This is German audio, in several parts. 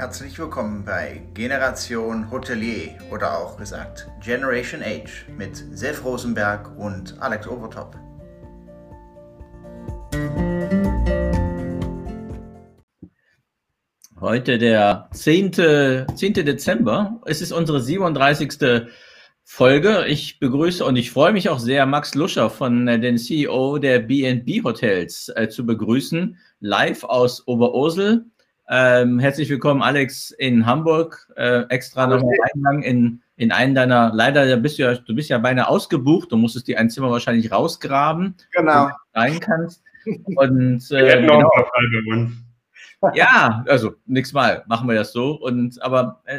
Herzlich willkommen bei Generation Hotelier oder auch gesagt Generation Age mit Sef Rosenberg und Alex Overtop. Heute der 10. 10. Dezember. Es ist unsere 37. Folge. Ich begrüße und ich freue mich auch sehr, Max Luscher von äh, den CEO der BNB Hotels äh, zu begrüßen, live aus Oberursel. Ähm, herzlich willkommen, Alex, in Hamburg. Äh, extra noch nochmal Eingang in, in einen deiner, leider bist du ja, du bist ja beinahe ausgebucht, du musstest dir ein Zimmer wahrscheinlich rausgraben, genau. du rein kannst. Und äh, genau. Ja, also nächstes Mal machen wir das so. Und aber äh,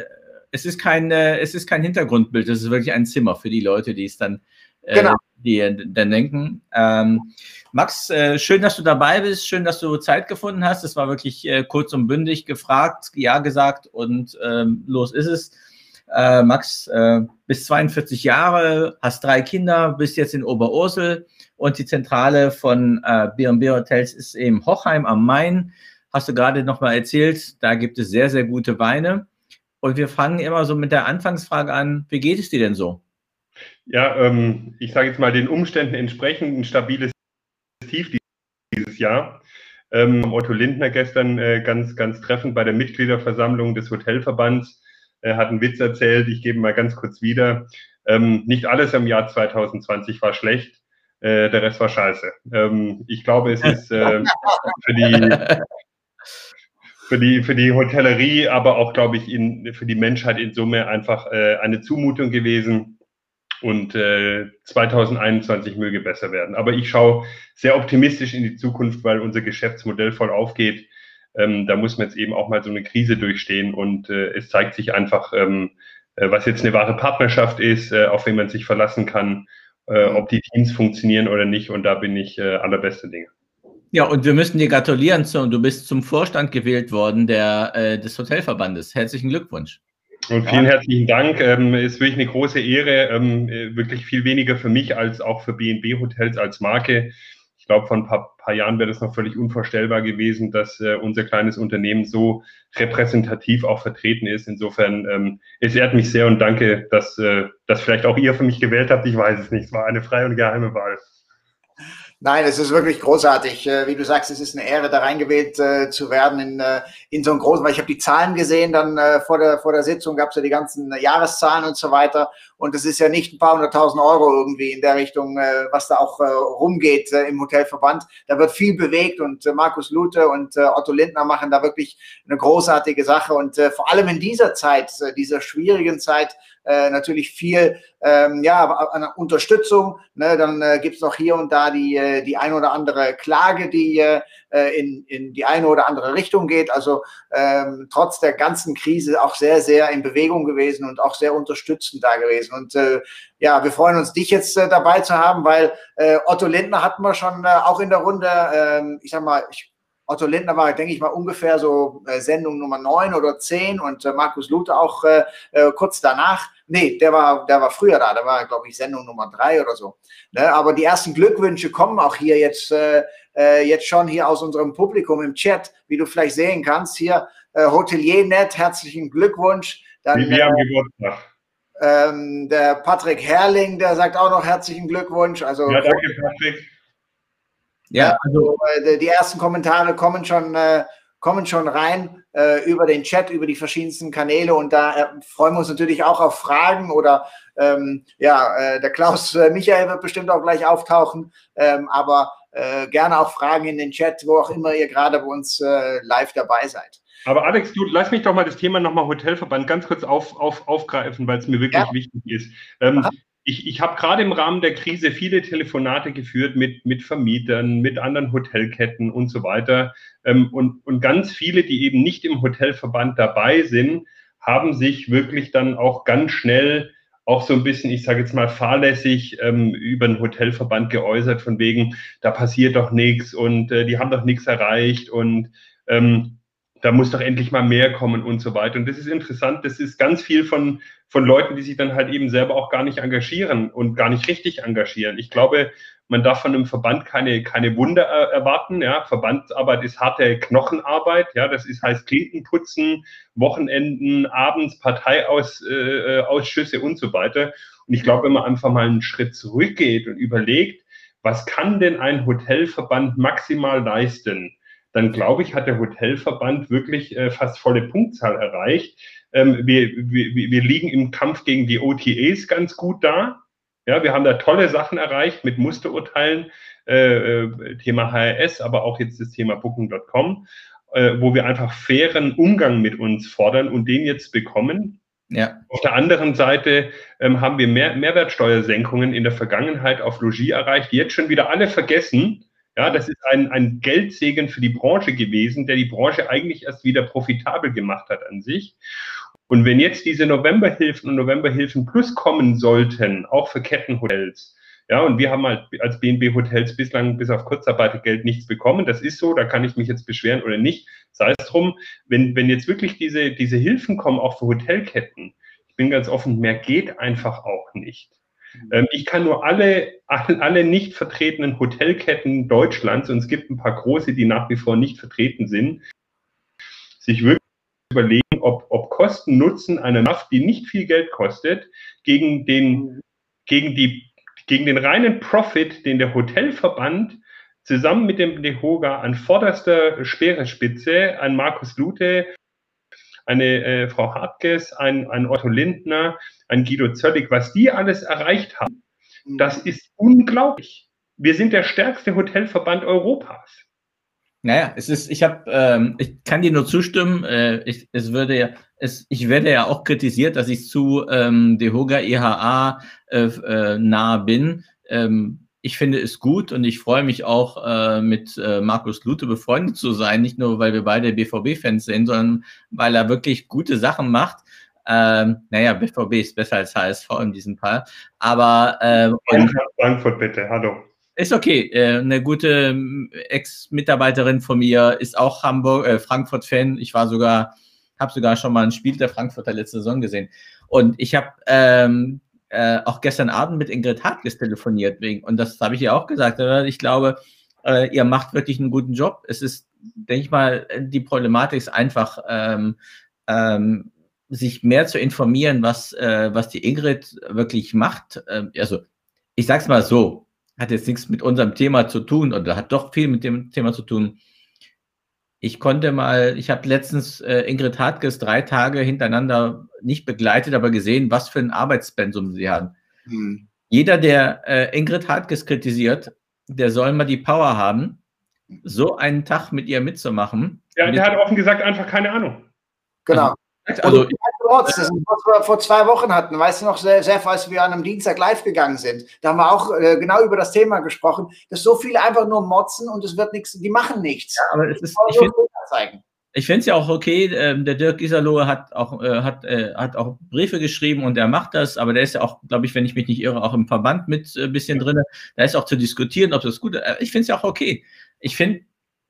es ist kein, äh, es ist kein Hintergrundbild, es ist wirklich ein Zimmer für die Leute, die es dann, äh, genau. die dann denken. Ähm, Max, äh, schön, dass du dabei bist, schön, dass du Zeit gefunden hast. Es war wirklich äh, kurz und bündig gefragt, ja gesagt und ähm, los ist es. Äh, Max, äh, bist 42 Jahre, hast drei Kinder, bist jetzt in Oberursel und die Zentrale von äh, B&B Hotels ist eben Hochheim am Main. Hast du gerade noch mal erzählt, da gibt es sehr, sehr gute Weine. Und wir fangen immer so mit der Anfangsfrage an, wie geht es dir denn so? Ja, ähm, ich sage jetzt mal den Umständen entsprechend ein stabiles Tief dieses Jahr. Ähm, Otto Lindner gestern äh, ganz, ganz treffend bei der Mitgliederversammlung des Hotelverbands äh, hat einen Witz erzählt. Ich gebe mal ganz kurz wieder. Ähm, nicht alles im Jahr 2020 war schlecht. Äh, der Rest war scheiße. Ähm, ich glaube, es ist äh, für die für die, für die Hotellerie, aber auch, glaube ich, in, für die Menschheit in Summe einfach äh, eine Zumutung gewesen. Und äh, 2021 möge besser werden. Aber ich schaue sehr optimistisch in die Zukunft, weil unser Geschäftsmodell voll aufgeht. Ähm, da muss man jetzt eben auch mal so eine Krise durchstehen. Und äh, es zeigt sich einfach, ähm, äh, was jetzt eine wahre Partnerschaft ist, äh, auf wen man sich verlassen kann, äh, ob die Teams funktionieren oder nicht. Und da bin ich äh, allerbeste Dinge. Ja, und wir müssen dir gratulieren. Du bist zum Vorstand gewählt worden der, des Hotelverbandes. Herzlichen Glückwunsch. Und vielen herzlichen Dank. Ähm, ist wirklich eine große Ehre. Ähm, wirklich viel weniger für mich als auch für BNB Hotels als Marke. Ich glaube, vor ein paar, paar, Jahren wäre das noch völlig unvorstellbar gewesen, dass äh, unser kleines Unternehmen so repräsentativ auch vertreten ist. Insofern, ähm, es ehrt mich sehr und danke, dass, äh, dass vielleicht auch ihr für mich gewählt habt. Ich weiß es nicht. Es war eine freie und geheime Wahl. Nein, es ist wirklich großartig. Äh, wie du sagst, es ist eine Ehre, da reingewählt äh, zu werden in, äh, in so einen großen, weil ich habe die Zahlen gesehen, dann vor, der, vor der Sitzung gab es ja die ganzen Jahreszahlen und so weiter. Und es ist ja nicht ein paar hunderttausend Euro irgendwie in der Richtung, was da auch rumgeht im Hotelverband. Da wird viel bewegt und Markus Lute und Otto Lindner machen da wirklich eine großartige Sache. Und vor allem in dieser Zeit, dieser schwierigen Zeit, äh, natürlich viel ähm, ja, an Unterstützung. Ne? Dann äh, gibt es noch hier und da die, äh, die ein oder andere Klage, die äh, in, in die eine oder andere Richtung geht. Also ähm, trotz der ganzen Krise auch sehr, sehr in Bewegung gewesen und auch sehr unterstützend da gewesen. Und äh, ja, wir freuen uns, dich jetzt äh, dabei zu haben, weil äh, Otto Lindner hatten wir schon äh, auch in der Runde, äh, ich sag mal, ich Otto Lindner war, denke ich mal, ungefähr so äh, Sendung Nummer 9 oder 10 und äh, Markus Luther auch äh, kurz danach. Nee, der war, der war früher da, der war, glaube ich, Sendung Nummer 3 oder so. Ne? Aber die ersten Glückwünsche kommen auch hier jetzt, jetzt schon hier aus unserem Publikum im Chat, wie du vielleicht sehen kannst. Hier äh, Hotelier.net, herzlichen Glückwunsch. Dann, wie wir am Geburtstag. Ähm, der Patrick Herrling, der sagt auch noch herzlichen Glückwunsch. Also, ja, danke, Patrick. Ja, also äh, die ersten Kommentare kommen schon, äh, kommen schon rein äh, über den Chat, über die verschiedensten Kanäle und da äh, freuen wir uns natürlich auch auf Fragen oder ähm, ja, äh, der Klaus äh, Michael wird bestimmt auch gleich auftauchen, ähm, aber gerne auch Fragen in den Chat, wo auch immer ihr gerade bei uns live dabei seid. Aber Alex, du lass mich doch mal das Thema nochmal Hotelverband ganz kurz auf, auf, aufgreifen, weil es mir wirklich ja. wichtig ist. Ähm, ich, ich habe gerade im Rahmen der Krise viele Telefonate geführt mit, mit Vermietern, mit anderen Hotelketten und so weiter. Ähm, und, und ganz viele, die eben nicht im Hotelverband dabei sind, haben sich wirklich dann auch ganz schnell auch so ein bisschen, ich sage jetzt mal, fahrlässig ähm, über den Hotelverband geäußert, von wegen, da passiert doch nichts und äh, die haben doch nichts erreicht und ähm, da muss doch endlich mal mehr kommen und so weiter. Und das ist interessant, das ist ganz viel von, von Leuten, die sich dann halt eben selber auch gar nicht engagieren und gar nicht richtig engagieren. Ich glaube, Man darf von einem Verband keine, keine Wunder erwarten. Ja. Verbandsarbeit ist harte Knochenarbeit. Ja. Das ist, heißt Klinkenputzen, Wochenenden, abends Parteiausschüsse äh, und so weiter. Und ich glaube, wenn man einfach mal einen Schritt zurückgeht und überlegt, was kann denn ein Hotelverband maximal leisten? Dann glaube ich, hat der Hotelverband wirklich äh, fast volle Punktzahl erreicht. Ähm, wir, wir, wir liegen im Kampf gegen die OTAs ganz gut da. Ja, wir haben da tolle Sachen erreicht mit Musterurteilen, äh, äh Thema HRS, aber auch jetzt das Thema Booking.com, äh, wo wir einfach fairen Umgang mit uns fordern und den jetzt bekommen. Ja. Auf der anderen Seite ähm, haben wir mehr Mehrwertsteuersenkungen in der Vergangenheit auf Logis erreicht, die jetzt schon wieder alle vergessen. Ja, das ist ein, ein Geldsegen für die Branche gewesen, der die Branche eigentlich erst wieder profitabel gemacht hat an sich. Und wenn jetzt diese Novemberhilfen und Novemberhilfen Plus kommen sollten, auch für Kettenhotels, ja, und wir haben halt als BNB Hotels bislang bis auf Kurzarbeitergeld nichts bekommen. Das ist so, da kann ich mich jetzt beschweren oder nicht. Sei es drum, wenn, wenn jetzt wirklich diese, diese Hilfen kommen, auch für Hotelketten, ich bin ganz offen, mehr geht einfach auch nicht. Mhm. Ähm, ich kann nur alle, alle, nicht vertretenen Hotelketten Deutschlands, und es gibt ein paar große, die nach wie vor nicht vertreten sind, sich wirklich überlegen, ob, ob Kosten Nutzen einer Naft, die nicht viel Geld kostet, gegen den, gegen die, gegen den reinen Profit, den der Hotelverband zusammen mit dem DEHOGA an vorderster Speerespitze, ein Markus Lute, eine äh, Frau Hartges, ein, ein Otto Lindner, ein Guido Zöllig, was die alles erreicht haben, mhm. das ist unglaublich. Wir sind der stärkste Hotelverband Europas. Naja, es ist, ich habe, ähm, ich kann dir nur zustimmen. Äh, ich, es würde ja, es, ich werde ja auch kritisiert, dass ich zu ähm, DeHoga EHA äh, äh, nah bin. Ähm, ich finde es gut und ich freue mich auch, äh, mit äh, Markus Lute befreundet zu sein. Nicht nur, weil wir beide BVB-Fans sind, sondern weil er wirklich gute Sachen macht. Ähm, naja, BVB ist besser als HSV in diesem Fall. Aber äh, Frankfurt bitte, hallo. Ist okay. Äh, eine gute ähm, Ex-Mitarbeiterin von mir ist auch Hamburg, äh, Frankfurt-Fan. Ich war sogar, habe sogar schon mal ein Spiel der Frankfurter letzte Saison gesehen. Und ich habe ähm, äh, auch gestern Abend mit Ingrid Hartges telefoniert wegen, und das habe ich ihr auch gesagt. Ich glaube, äh, ihr macht wirklich einen guten Job. Es ist, denke ich mal, die Problematik ist einfach, ähm, ähm, sich mehr zu informieren, was, äh, was die Ingrid wirklich macht. Ähm, also, ich sag's mal so, hat jetzt nichts mit unserem Thema zu tun oder hat doch viel mit dem Thema zu tun. Ich konnte mal, ich habe letztens äh, Ingrid Hartges drei Tage hintereinander nicht begleitet, aber gesehen, was für ein Arbeitspensum sie hat. Hm. Jeder, der äh, Ingrid Hartges kritisiert, der soll mal die Power haben, so einen Tag mit ihr mitzumachen. Ja, der hat offen gesagt einfach keine Ahnung. Genau. Also, also Trotz, das ist, was wir vor zwei Wochen hatten, weißt du noch, sehr, sehr, als wir an einem Dienstag live gegangen sind, da haben wir auch äh, genau über das Thema gesprochen, dass so viele einfach nur motzen und es wird nichts, die machen nichts. Ja, aber es ist, ich finde ich finde es ja auch okay, äh, der Dirk Iserlohe hat auch, äh, hat, äh, hat auch Briefe geschrieben und er macht das, aber der ist ja auch, glaube ich, wenn ich mich nicht irre, auch im Verband mit ein äh, bisschen drin. Da ist auch zu diskutieren, ob das gut ist. Äh, ich finde es ja auch okay. Ich finde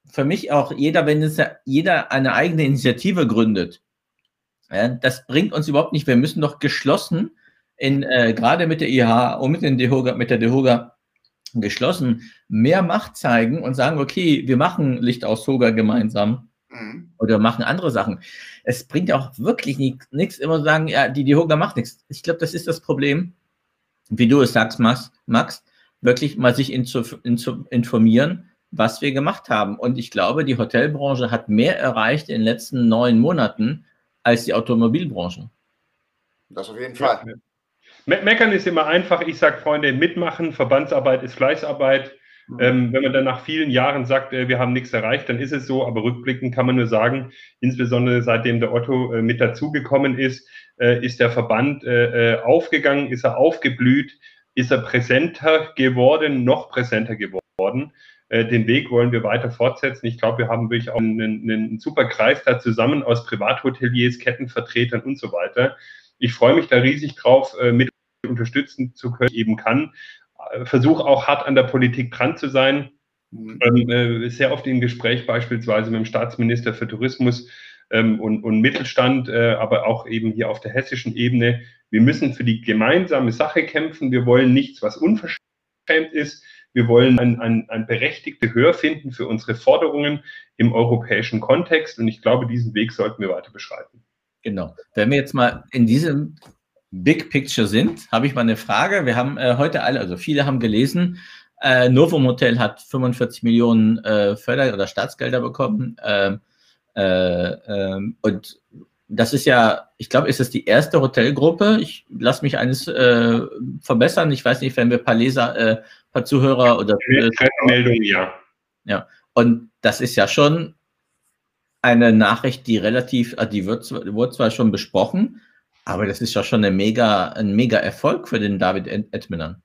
für mich auch, jeder, wenn es ja, jeder eine eigene Initiative gründet, ja, das bringt uns überhaupt nicht. Wir müssen doch geschlossen in, äh, gerade mit der IH und mit, den DEHOGA, mit der DEHOGA geschlossen mehr Macht zeigen und sagen, okay, wir machen Licht aus Soga gemeinsam mhm. oder machen andere Sachen. Es bringt auch wirklich nichts, immer zu sagen, ja, die DEHOGA macht nichts. Ich glaube, das ist das Problem, wie du es sagst, Max, Max wirklich mal sich in zu, in zu informieren, was wir gemacht haben. Und ich glaube, die Hotelbranche hat mehr erreicht in den letzten neun Monaten, als die Automobilbranche. Das auf jeden Fall. Me meckern ist immer einfach. Ich sage, Freunde, mitmachen. Verbandsarbeit ist Fleißarbeit. Mhm. Ähm, wenn man dann nach vielen Jahren sagt, äh, wir haben nichts erreicht, dann ist es so. Aber rückblickend kann man nur sagen, insbesondere seitdem der Otto äh, mit dazugekommen ist, äh, ist der Verband äh, äh, aufgegangen, ist er aufgeblüht, ist er präsenter geworden, noch präsenter geworden. Äh, den Weg wollen wir weiter fortsetzen. Ich glaube, wir haben wirklich auch einen, einen super Kreis da zusammen aus Privathoteliers, Kettenvertretern und so weiter. Ich freue mich da riesig drauf, äh, mit unterstützen zu können, eben kann. Äh, Versuche auch hart an der Politik dran zu sein. Mhm. Ähm, sehr oft im Gespräch beispielsweise mit dem Staatsminister für Tourismus ähm, und, und, Mittelstand, aber auch eben hier auf der hessischen Ebene. Wir müssen für die gemeinsame Sache kämpfen. Wir wollen nichts, was unverschämt ist. Wir wollen ein, ein, ein berechtigte Gehör finden für unsere Forderungen im europäischen Kontext. Und ich glaube, diesen Weg sollten wir weiter beschreiten. Genau. Wenn wir jetzt mal in diesem Big Picture sind, habe ich mal eine Frage. Wir haben äh, heute alle, also viele haben gelesen, äh, Novum Hotel hat 45 Millionen äh, Förder- oder Staatsgelder bekommen. Ähm, äh, ähm, und das ist ja, ich glaube, ist es die erste Hotelgruppe. Ich lasse mich eines äh, verbessern. Ich weiß nicht, wenn wir ein paar Leser, äh, paar Zuhörer oder äh, Meldung, ja. Ja, und das ist ja schon eine Nachricht, die relativ, äh, die wird, wurde zwar schon besprochen, aber das ist ja schon eine mega, ein mega Erfolg für den David Edminan.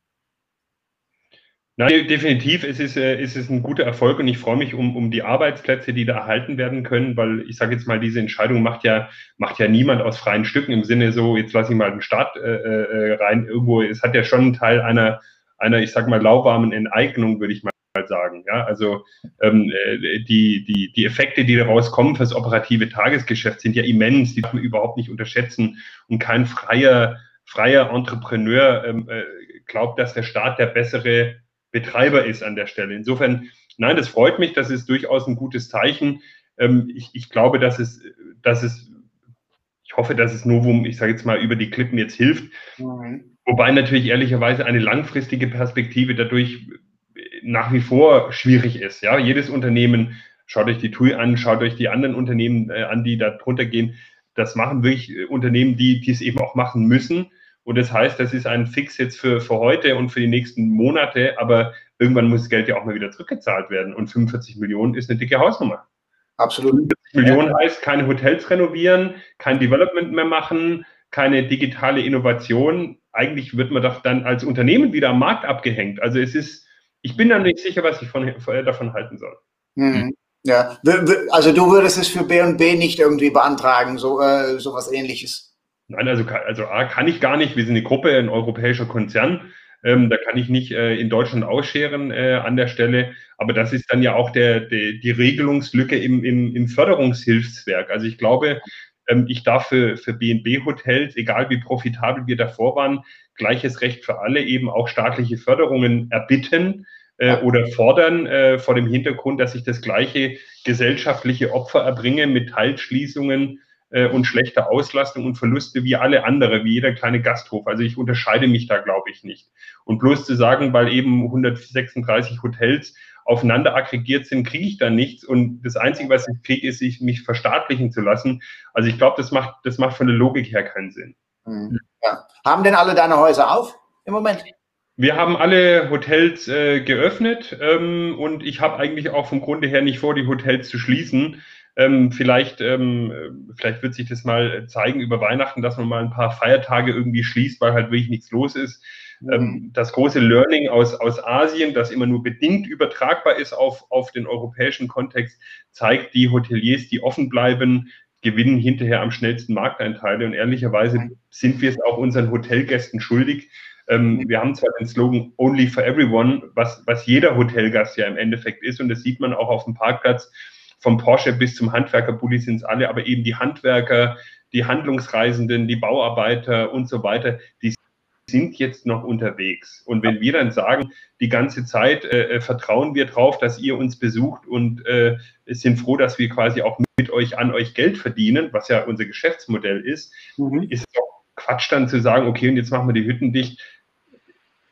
Nein, definitiv ist es, äh, ist es ein guter Erfolg und ich freue mich um, um die Arbeitsplätze, die da erhalten werden können, weil ich sage jetzt mal, diese Entscheidung macht ja, macht ja niemand aus freien Stücken im Sinne so, jetzt lasse ich mal den Staat äh, äh, rein. Irgendwo, es hat ja schon einen Teil einer, einer, ich sag mal, lauwarmen Enteignung, würde ich mal sagen. Ja, also ähm, äh, die, die, die Effekte, die daraus kommen fürs operative Tagesgeschäft, sind ja immens, die darf man überhaupt nicht unterschätzen. Und kein freier, freier Entrepreneur ähm, äh, glaubt, dass der Staat der bessere Betreiber ist an der Stelle. Insofern, nein, das freut mich, das ist durchaus ein gutes Zeichen. Ähm, ich, ich, glaube, dass es, dass es, ich hoffe, dass es Novum, ich sage jetzt mal, über die Klippen jetzt hilft. Mhm. Wobei natürlich ehrlicherweise eine langfristige Perspektive dadurch nach wie vor schwierig ist. Ja, jedes Unternehmen, schaut euch die TUI an, schaut euch die anderen Unternehmen äh, an, die da drunter gehen. Das machen wirklich äh, Unternehmen, die, die es eben auch machen müssen. Und das heißt, das ist ein Fix jetzt für, für heute und für die nächsten Monate, aber irgendwann muss das Geld ja auch mal wieder zurückgezahlt werden. Und 45 Millionen ist eine dicke Hausnummer. Absolut. 45 Millionen heißt keine Hotels renovieren, kein Development mehr machen, keine digitale Innovation. Eigentlich wird man doch dann als Unternehmen wieder am Markt abgehängt. Also es ist, ich bin dann nicht sicher, was ich von, davon halten soll. Mhm. Ja, also du würdest es für B&B nicht irgendwie beantragen, so äh, sowas ähnliches. Nein, also, also A, kann ich gar nicht. Wir sind eine Gruppe, ein europäischer Konzern. Ähm, da kann ich nicht äh, in Deutschland ausscheren äh, an der Stelle. Aber das ist dann ja auch der, der, die Regelungslücke im, im, im Förderungshilfswerk. Also ich glaube, ähm, ich darf für, für BNB-Hotels, egal wie profitabel wir davor waren, gleiches Recht für alle eben auch staatliche Förderungen erbitten äh, oder fordern äh, vor dem Hintergrund, dass ich das gleiche gesellschaftliche Opfer erbringe mit Teilschließungen äh, und schlechte Auslastung und Verluste wie alle andere, wie jeder kleine Gasthof. Also ich unterscheide mich da, glaube ich, nicht. Und bloß zu sagen, weil eben 136 Hotels aufeinander aggregiert sind, kriege ich da nichts. Und das Einzige, was ich kriege, ist, mich verstaatlichen zu lassen. Also ich glaube, das macht, das macht von der Logik her keinen Sinn. Mhm. Ja. Haben denn alle deine Häuser auf im Moment? Wir haben alle Hotels äh, geöffnet ähm, und ich habe eigentlich auch vom Grunde her nicht vor, die Hotels zu schließen. Ähm, vielleicht, ähm, vielleicht wird sich das mal zeigen über Weihnachten, dass man mal ein paar Feiertage irgendwie schließt, weil halt wirklich nichts los ist. Mhm. Ähm, das große Learning aus, aus Asien, das immer nur bedingt übertragbar ist auf, auf den europäischen Kontext, zeigt, die Hoteliers, die offen bleiben, gewinnen hinterher am schnellsten Markteinteile. Und ehrlicherweise sind wir es auch unseren Hotelgästen schuldig. Ähm, mhm. wir haben zwar den Slogan Only for Everyone, was, was jeder Hotelgast ja im Endeffekt ist. Und das sieht man auch auf dem Parkplatz vom Porsche bis zum Handwerkerbully sind es alle, aber eben die Handwerker, die Handlungsreisenden, die Bauarbeiter und so weiter, die sind jetzt noch unterwegs. Und wenn wir dann sagen, die ganze Zeit äh, äh, vertrauen wir drauf, dass ihr uns besucht und äh, sind froh, dass wir quasi auch mit euch an euch Geld verdienen, was ja unser Geschäftsmodell ist, mhm. ist es doch Quatsch dann zu sagen, okay, und jetzt machen wir die Hütten dicht.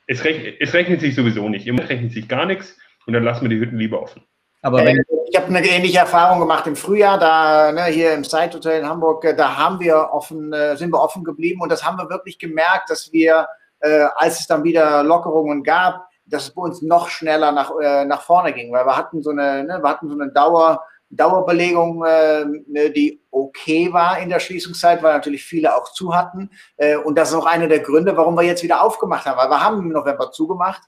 Es, rechnet, es rechnet sich sowieso nicht. Immer rechnet sich gar nichts und dann lassen wir die Hütten lieber offen. Aber wenn, ich habe eine ähnliche Erfahrung gemacht im Frühjahr, da ne, hier im Side Hotel in Hamburg, äh, da haben wir offen, äh, sind wir offen geblieben und das haben wir wirklich gemerkt, dass wir, äh, als es dann wieder Lockerungen gab, dass es bei uns noch schneller nach, äh, nach vorne ging, weil wir hatten so eine, ne, wir hatten so eine Dauer, Dauerbelegung, äh, ne, die okay war in der Schließungszeit, weil natürlich viele auch zu hatten. Äh, und das ist auch einer der Gründe, warum wir jetzt wieder aufgemacht haben, weil wir haben im November zugemacht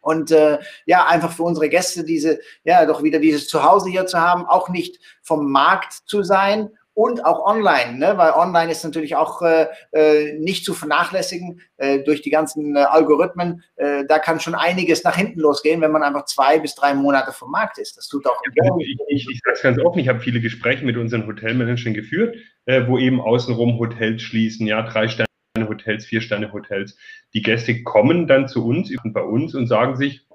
und äh, ja, einfach für unsere Gäste diese, ja, doch wieder dieses Zuhause hier zu haben, auch nicht vom Markt zu sein und auch online, ne? weil online ist natürlich auch äh, äh, nicht zu vernachlässigen äh, durch die ganzen äh, Algorithmen. Äh, da kann schon einiges nach hinten losgehen, wenn man einfach zwei bis drei Monate vom Markt ist. Das tut auch. Ja, ich ich, ich sage es ganz offen, ich habe viele Gespräche mit unseren Hotelmanagern geführt, äh, wo eben außenrum Hotels schließen, ja, drei Sterne. Hotels, Vier-Sterne-Hotels. Die Gäste kommen dann zu uns, bei uns und sagen sich,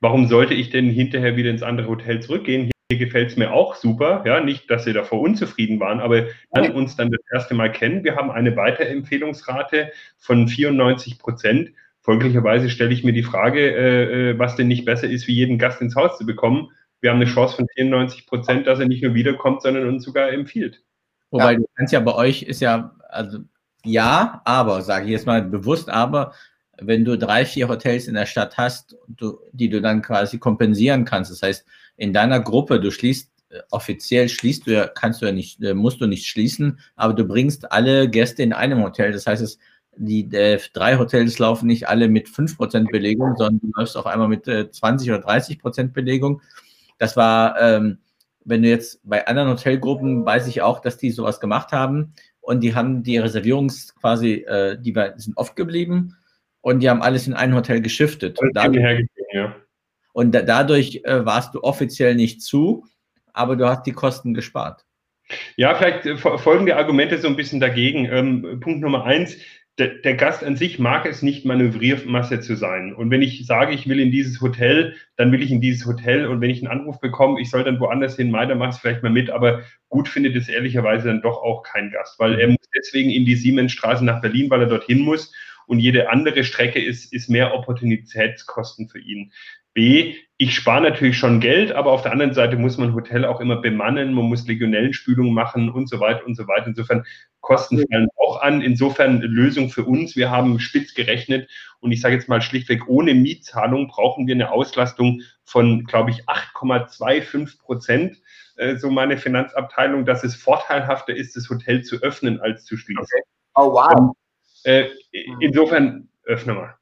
warum sollte ich denn hinterher wieder ins andere Hotel zurückgehen? Hier gefällt es mir auch super. Ja, nicht, dass sie davor unzufrieden waren, aber lernen uns dann das erste Mal kennen. Wir haben eine Weiterempfehlungsrate von 94 Prozent. Folglicherweise stelle ich mir die Frage, äh, äh, was denn nicht besser ist, wie jeden Gast ins Haus zu bekommen. Wir haben eine Chance von 94 Prozent, dass er nicht nur wiederkommt, sondern uns sogar empfiehlt. Wobei ja. du kannst ja bei euch ist ja, also ja, aber, sage ich jetzt mal bewusst, aber wenn du drei, vier Hotels in der Stadt hast, du, die du dann quasi kompensieren kannst, das heißt, in deiner Gruppe, du schließt äh, offiziell schließt du ja, kannst du ja nicht, äh, musst du nicht schließen, aber du bringst alle Gäste in einem Hotel. Das heißt, es, die äh, drei Hotels laufen nicht alle mit 5% Belegung, sondern du läufst auf einmal mit äh, 20 oder 30% Belegung. Das war, ähm, wenn du jetzt bei anderen Hotelgruppen, weiß ich auch, dass die sowas gemacht haben und die haben die Reservierungs quasi, äh, die sind oft geblieben und die haben alles in ein Hotel geschiftet. Und dadurch, ja. und da, dadurch äh, warst du offiziell nicht zu, aber du hast die Kosten gespart. Ja, vielleicht äh, folgende Argumente so ein bisschen dagegen. Ähm, Punkt Nummer eins, der, der, Gast an sich mag es nicht, Manövriermasse zu sein. Und wenn ich sage, ich will in dieses Hotel, dann will ich in dieses Hotel. Und wenn ich einen Anruf bekomme, ich soll dann woanders hin, meiner macht es vielleicht mal mit, aber gut findet es ehrlicherweise dann doch auch kein Gast, weil er muss deswegen in die Siemensstraße nach Berlin, weil er dorthin muss und jede andere Strecke ist, ist mehr Opportunitätskosten für ihn. B, ich spare natürlich schon Geld, aber auf der anderen Seite muss man Hotel auch immer bemannen, man muss Legionellenspülung machen und so weiter und so weiter. Insofern Kosten fallen auch an. Insofern Lösung für uns. Wir haben spitz gerechnet und ich sage jetzt mal schlichtweg, ohne Mietzahlung brauchen wir eine Auslastung von, glaube ich, 8,25 Prozent äh, so meine Finanzabteilung, dass es vorteilhafter ist, das Hotel zu öffnen als zu schließen. Okay. Oh wow. Äh, insofern öffne mal.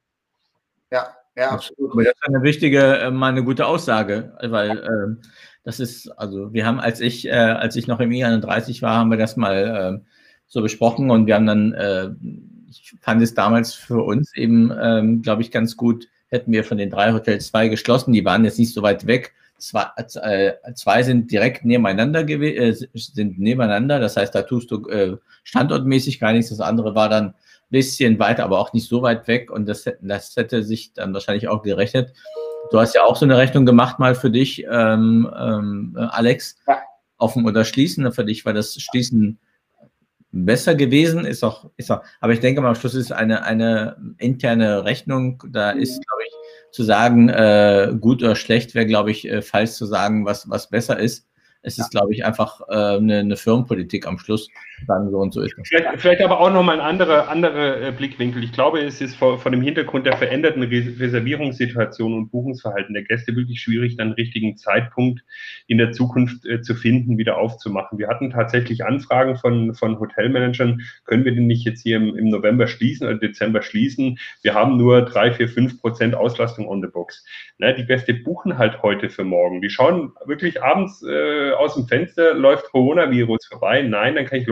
Ja, ja, absolut. Aber das ist eine wichtige, äh, mal eine gute Aussage, weil äh, das ist, also wir haben, als ich, äh, als ich noch im I31 war, haben wir das mal äh, so besprochen und wir haben dann, äh, ich fand es damals für uns eben, ähm, glaube ich, ganz gut, hätten wir von den drei Hotels zwei geschlossen, die waren jetzt nicht so weit weg. Zwei, äh, zwei sind direkt nebeneinander gewesen, sind nebeneinander, das heißt, da tust du standortmäßig gar nichts. Das andere war dann bisschen weiter, aber auch nicht so weit weg und das, das hätte sich dann wahrscheinlich auch gerechnet. Du hast ja auch so eine Rechnung gemacht mal für dich, ähm, ähm, Alex, ja. offen oder schließen. Für dich war das Schließen besser gewesen, ist auch, ist auch, aber ich denke mal, am Schluss ist eine, eine interne Rechnung, da ist, glaube ich, zu sagen, äh, gut oder schlecht wäre, glaube ich, äh, falsch zu sagen, was, was besser ist. Es ist, glaube ich, einfach äh, eine, eine, Firmenpolitik am Schluss. Sagen so und so ist. Vielleicht, vielleicht aber auch nochmal ein anderer andere, äh, Blickwinkel. Ich glaube, es ist vor, vor dem Hintergrund der veränderten Reservierungssituation und Buchungsverhalten der Gäste wirklich schwierig, dann richtigen Zeitpunkt in der Zukunft äh, zu finden, wieder aufzumachen. Wir hatten tatsächlich Anfragen von, von Hotelmanagern, können wir den nicht jetzt hier im, im November schließen oder Dezember schließen? Wir haben nur drei, vier, fünf Prozent Auslastung on the box. Ne, die Gäste buchen halt heute für morgen. Die schauen wirklich abends äh, aus dem Fenster, läuft Coronavirus vorbei, nein, dann kann ich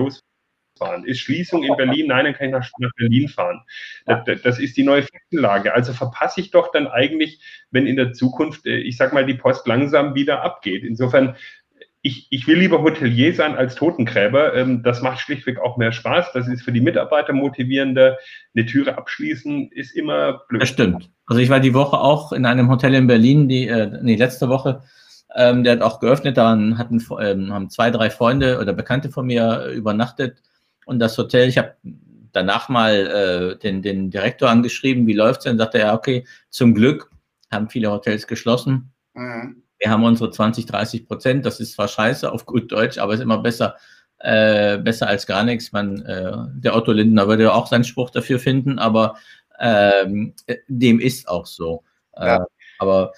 losfahren. Ist Schließung in Berlin, nein, dann kann ich nach, nach Berlin fahren. Das, das, ist die neue Faktenlage. Also verpasse ich doch dann eigentlich, wenn in der Zukunft, äh, ich sag mal, die Post langsam wieder abgeht. Insofern, ich, ich will lieber Hotelier sein als Totengräber. Ähm, das macht schlichtweg auch mehr Spaß. Das ist für die Mitarbeiter motivierender. Eine Türe abschließen ist immer blöd. Das stimmt. Also ich war die Woche auch in einem Hotel in Berlin, die, äh, nee, letzte Woche, ähm, der hat auch geöffnet, da hatten, ähm, haben zwei, drei Freunde oder Bekannte von mir übernachtet. Und das Hotel, ich habe danach mal äh, den, den Direktor angeschrieben, wie läuft es denn? Sagte er, okay, zum Glück haben viele Hotels geschlossen. Mhm. Wir haben unsere 20, 30 Prozent. Das ist zwar scheiße auf gut Deutsch, aber ist immer besser, äh, besser als gar nichts. Man, äh, der Otto Lindner würde auch seinen Spruch dafür finden, aber ähm, dem ist auch so. Ja. Äh, aber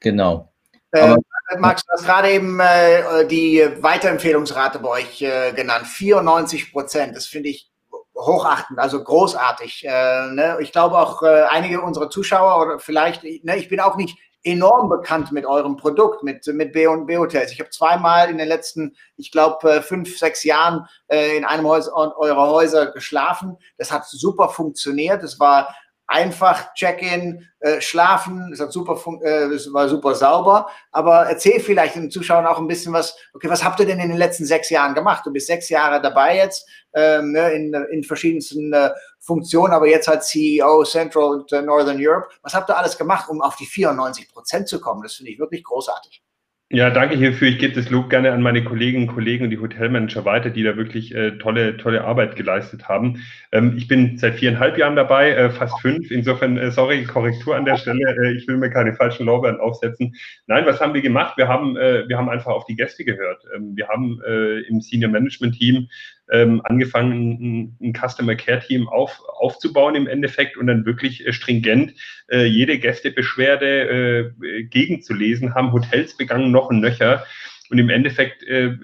genau. Aber, äh, Max, du hast gerade eben äh, die Weiterempfehlungsrate bei euch äh, genannt. 94 Prozent. Das finde ich hochachtend, also großartig. Äh, ne? Ich glaube auch äh, einige unserer Zuschauer oder vielleicht, ne, ich bin auch nicht enorm bekannt mit eurem Produkt, mit, mit B&B Hotels. Ich habe zweimal in den letzten, ich glaube, äh, fünf, sechs Jahren in einem Haus, eurer Häuser geschlafen. Das hat super funktioniert. Es war einfach Check-in, äh, schlafen, ist halt super, äh, war super sauber. Aber erzähl vielleicht den Zuschauern auch ein bisschen was. Okay, was habt ihr denn in den letzten sechs Jahren gemacht? Du bist sechs Jahre dabei jetzt ähm, ne, in, in verschiedensten äh, Funktionen, aber jetzt als CEO Central und äh, Northern Europe. Was habt ihr alles gemacht, um auf die 94 Prozent zu kommen? Das finde ich wirklich großartig. Ja, danke hierfür. Ich gebe das Lob gerne an meine Kolleginnen und Kollegen und die Hotelmanager weiter, die da wirklich äh, tolle, tolle Arbeit geleistet haben. Ähm, ich bin seit viereinhalb Jahren dabei, äh, fast fünf. Insofern, äh, sorry, Korrektur an der Stelle. Äh, ich will mir keine falschen Lorbeeren aufsetzen. Nein, was haben wir gemacht? Wir haben, äh, wir haben einfach auf die Gäste gehört. Ähm, wir haben äh, im Senior Management Team ähm, angefangen, ein, ein, Customer Care Team auf, aufzubauen im Endeffekt und dann wirklich äh, stringent äh, jede Gästebeschwerde äh, gegenzulesen, haben Hotels begangen, noch ein Nöcher. Und im Endeffekt äh,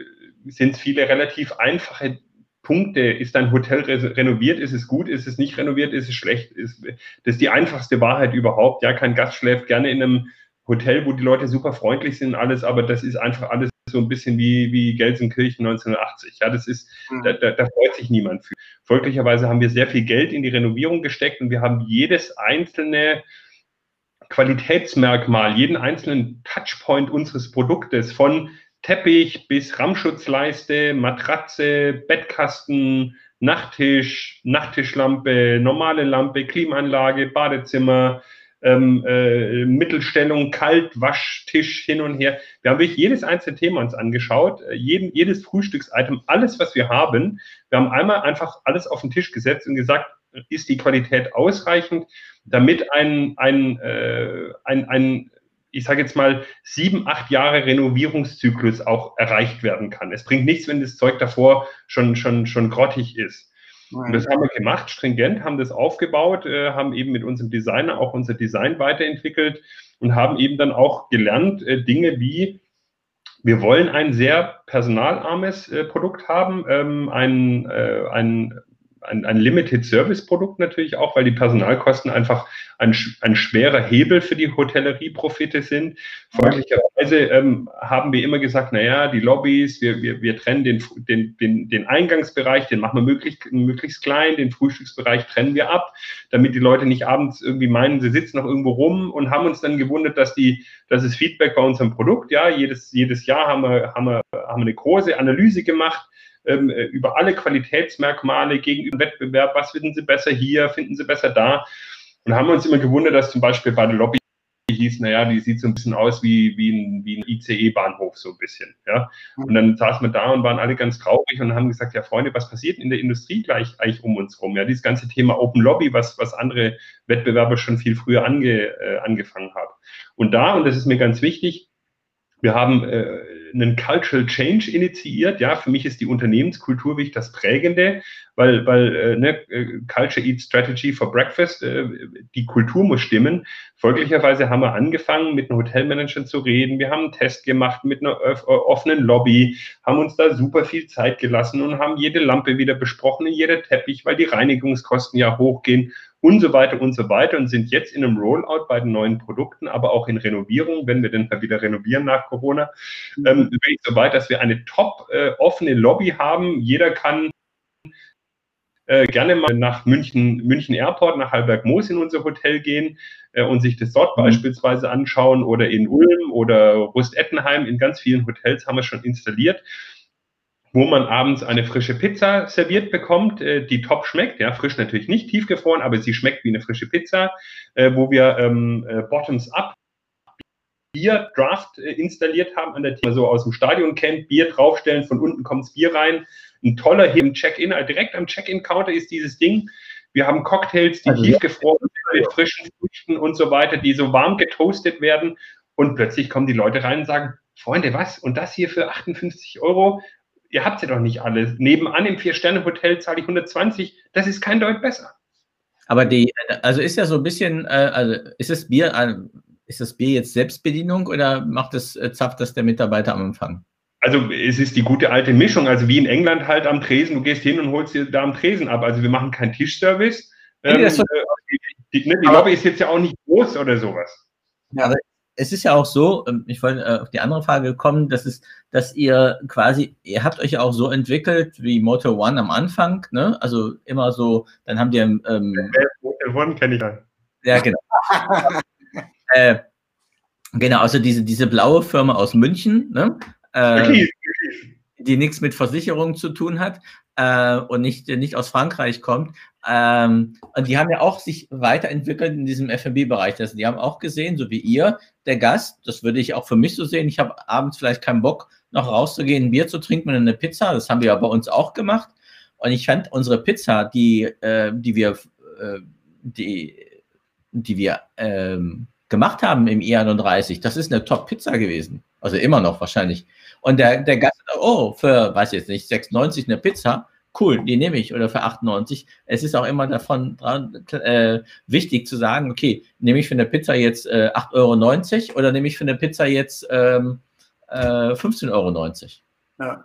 sind es viele relativ einfache Punkte. Ist ein Hotel re renoviert? Ist es gut? Ist es nicht renoviert? Ist es schlecht? Ist, das ist die einfachste Wahrheit überhaupt. Ja, kein Gast schläft gerne in einem Hotel, wo die Leute super freundlich sind, alles, aber das ist einfach alles so ein bisschen wie, wie Gelsenkirchen 1980. Ja, das ist, mhm. da, da, da, freut sich niemand für. Folglicherweise haben wir sehr viel Geld in die Renovierung gesteckt und wir haben jedes einzelne Qualitätsmerkmal, jeden einzelnen Touchpoint unseres Produktes von Teppich bis Rammschutzleiste, Matratze, Bettkasten, Nachttisch, Nachttischlampe, normale Lampe, Klimaanlage, Badezimmer, ähm, äh, Mittelstellung, Kalt, Waschtisch hin und her. Wir haben wirklich jedes einzelne Thema uns angeschaut, äh, jeden, jedes Frühstücksitem, alles, was wir haben. Wir haben einmal einfach alles auf den Tisch gesetzt und gesagt, ist die Qualität ausreichend, damit ein, ein, äh, ein, ein ich sage jetzt mal, sieben, acht Jahre Renovierungszyklus auch erreicht werden kann. Es bringt nichts, wenn das Zeug davor schon, schon, schon grottig ist. Und das haben wir gemacht, stringent, haben das aufgebaut, äh, haben eben mit unserem Designer auch unser Design weiterentwickelt und haben eben dann auch gelernt, äh, Dinge wie, wir wollen ein sehr personalarmes äh, Produkt haben, ähm, ein, äh, ein ein, ein Limited-Service-Produkt natürlich auch, weil die Personalkosten einfach ein, ein schwerer Hebel für die Hotellerie-Profite sind. Folglicherweise ähm, haben wir immer gesagt, naja, die Lobbys, wir, wir, wir trennen den, den, den, den Eingangsbereich, den machen wir möglichst, möglichst klein, den Frühstücksbereich trennen wir ab, damit die Leute nicht abends irgendwie meinen, sie sitzen noch irgendwo rum und haben uns dann gewundert, dass die, das Feedback bei unserem Produkt, ja, jedes, jedes Jahr haben wir, haben wir, haben wir eine große Analyse gemacht, ähm, äh, über alle Qualitätsmerkmale gegenüber Wettbewerb, was finden Sie besser hier, finden Sie besser da. Und haben uns immer gewundert, dass zum Beispiel bei der Lobby hieß, naja, die sieht so ein bisschen aus wie, wie ein, wie ein ICE-Bahnhof, so ein bisschen. Ja? Und dann saßen wir da und waren alle ganz traurig und haben gesagt, ja Freunde, was passiert in der Industrie gleich eigentlich um uns rum? Ja, dieses ganze Thema Open Lobby, was, was andere Wettbewerber schon viel früher ange, äh, angefangen haben. Und da, und das ist mir ganz wichtig, wir haben äh, einen Cultural Change initiiert. Ja, für mich ist die Unternehmenskultur wirklich das Prägende, weil, weil äh, ne, äh, Culture Eats Strategy for Breakfast, äh, die Kultur muss stimmen. Folglicherweise haben wir angefangen, mit den Hotelmanagern zu reden. Wir haben einen Test gemacht mit einer offenen Lobby, haben uns da super viel Zeit gelassen und haben jede Lampe wieder besprochen, jeder Teppich, weil die Reinigungskosten ja hochgehen und so weiter und so weiter und sind jetzt in einem Rollout bei den neuen Produkten, aber auch in Renovierung, wenn wir denn wieder renovieren nach Corona, mhm. ähm, so weit, dass wir eine top äh, offene Lobby haben. Jeder kann äh, gerne mal nach München, München Airport, nach Halberg-Moos in unser Hotel gehen äh, und sich das dort mhm. beispielsweise anschauen oder in Ulm oder Rust-Ettenheim. In ganz vielen Hotels haben wir schon installiert wo man abends eine frische Pizza serviert bekommt, äh, die top schmeckt. Ja, frisch natürlich nicht, tiefgefroren, aber sie schmeckt wie eine frische Pizza, äh, wo wir ähm, äh, Bottoms-up Bier Draft äh, installiert haben, an der Tür so aus dem Stadion kennt, Bier draufstellen, von unten kommt's Bier rein. Ein toller Hidden Check-in, äh, direkt am Check-in-Counter ist dieses Ding. Wir haben Cocktails, die also, tiefgefroren sind, mit frischen Früchten und so weiter, die so warm getoastet werden. Und plötzlich kommen die Leute rein und sagen, Freunde, was? Und das hier für 58 Euro? Ihr habt sie doch nicht alle. Nebenan im Vier-Sterne-Hotel zahle ich 120, das ist kein Deut besser. Aber die, also ist ja so ein bisschen, äh, also ist das Bier, äh, ist das Bier jetzt Selbstbedienung oder macht es, äh, zapft das der Mitarbeiter am Empfang? Also es ist die gute alte Mischung, also wie in England halt am Tresen, du gehst hin und holst dir da am Tresen ab. Also wir machen keinen Tischservice. Ähm, so die, die, ne, die Lobby ist jetzt ja auch nicht groß oder sowas. Ja, es ist ja auch so, ähm, ich wollte äh, auf die andere Frage gekommen, dass es, dass ihr quasi, ihr habt euch ja auch so entwickelt wie Motor One am Anfang, ne? Also immer so, dann haben die ähm, Motor One kenne ich ja. Ja, genau. äh, genau, also diese, diese blaue Firma aus München, ne? Äh, die nichts mit Versicherung zu tun hat äh, und nicht, nicht aus Frankreich kommt. Ähm, und die haben ja auch sich weiterentwickelt in diesem F&B-Bereich. Also die haben auch gesehen, so wie ihr, der Gast, das würde ich auch für mich so sehen, ich habe abends vielleicht keinen Bock, noch rauszugehen, ein Bier zu trinken und eine Pizza. Das haben wir ja bei uns auch gemacht. Und ich fand unsere Pizza, die, äh, die wir, äh, die, die wir ähm, gemacht haben im I31, das ist eine Top-Pizza gewesen. Also immer noch wahrscheinlich. Und der, der Gast, oh, für, weiß ich jetzt nicht, 96 eine Pizza, cool, die nehme ich oder für 98. Es ist auch immer davon dran, äh, wichtig zu sagen, okay, nehme ich für eine Pizza jetzt äh, 8,90 Euro oder nehme ich für eine Pizza jetzt ähm, äh, 15,90 Euro? Ja.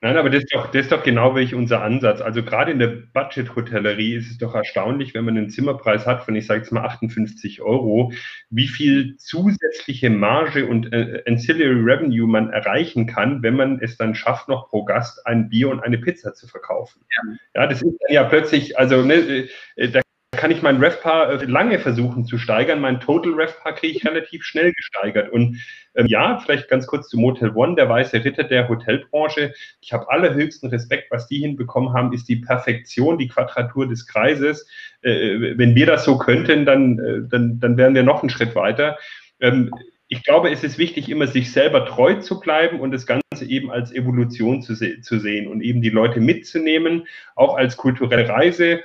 Nein, aber das ist, doch, das ist doch genau welch unser Ansatz. Also gerade in der Budget-Hotellerie ist es doch erstaunlich, wenn man einen Zimmerpreis hat von, ich sage jetzt mal 58 Euro, wie viel zusätzliche Marge und äh, Ancillary Revenue man erreichen kann, wenn man es dann schafft, noch pro Gast ein Bier und eine Pizza zu verkaufen. Ja, ja das ist dann ja plötzlich, also ne, äh, da kann ich mein RevPAR äh, lange versuchen zu steigern. Mein Total RevPAR kriege ich relativ schnell gesteigert. Und ähm, ja, vielleicht ganz kurz zu Motel One, der weiße Ritter der Hotelbranche. Ich habe allerhöchsten Respekt, was die hinbekommen haben, ist die Perfektion, die Quadratur des Kreises. Äh, wenn wir das so könnten, dann, äh, dann, dann wären wir noch einen Schritt weiter. Ähm, ich glaube, es ist wichtig, immer sich selber treu zu bleiben und das Ganze eben als Evolution zu, se zu sehen und eben die Leute mitzunehmen, auch als kulturelle Reise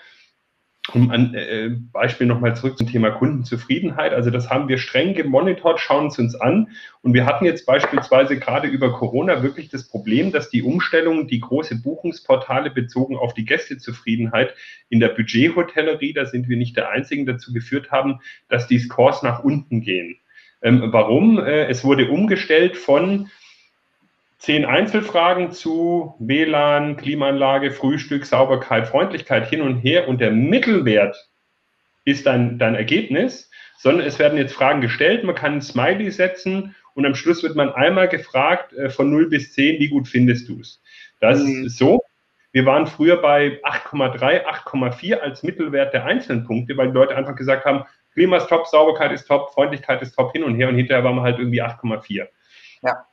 um ein äh, Beispiel nochmal zurück zum Thema Kundenzufriedenheit. Also das haben wir streng gemonitort, schauen es uns an. Und wir hatten jetzt beispielsweise gerade über Corona wirklich das Problem, dass die Umstellung, die große Buchungsportale bezogen auf die Gästezufriedenheit in der Budgethotellerie, da sind wir nicht der Einzigen, dazu geführt haben, dass die Scores nach unten gehen. Ähm, warum? Äh, es wurde umgestellt von zehn Einzelfragen zu WLAN, Klimaanlage, Frühstück, Sauberkeit, Freundlichkeit hin und her und der Mittelwert ist dein, dein Ergebnis, sondern es werden jetzt Fragen gestellt, man kann ein Smiley setzen und am Schluss wird man einmal gefragt äh, von 0 bis 10, wie gut findest du es? Das mhm. ist so. Wir waren früher bei 8,3, 8,4 als Mittelwert der einzelnen Punkte, weil die Leute einfach gesagt haben, Klima ist top, Sauberkeit ist top, Freundlichkeit ist top hin und her und hinterher waren wir halt irgendwie 8,4. Ja.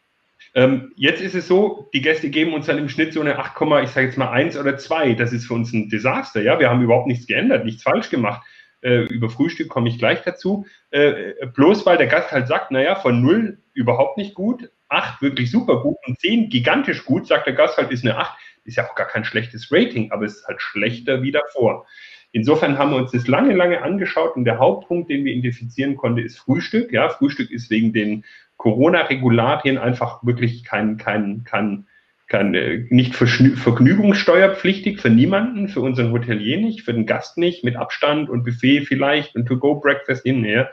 Ähm, jetzt ist es so, die Gäste geben uns dann im Schnitt so eine 8, ich sage jetzt mal 1 oder 2. Das ist für uns ein Desaster. Ja, wir haben überhaupt nichts geändert, nichts falsch gemacht. Äh, über Frühstück komme ich gleich dazu. Äh, bloß weil der Gast halt sagt, naja, von 0 überhaupt nicht gut, 8 wirklich super gut und 10 gigantisch gut, sagt der Gast halt, ist eine 8. Ist ja auch gar kein schlechtes Rating, aber es ist halt schlechter wie davor. Insofern haben wir uns das lange, lange angeschaut und der Hauptpunkt, den wir identifizieren konnten, ist Frühstück. Ja, Frühstück ist wegen den Corona-Regularien einfach wirklich kein, kein, kein, kein äh, nicht vergnügungssteuerpflichtig für niemanden, für unseren Hotelier nicht, für den Gast nicht, mit Abstand und Buffet vielleicht und To-Go-Breakfast hinher.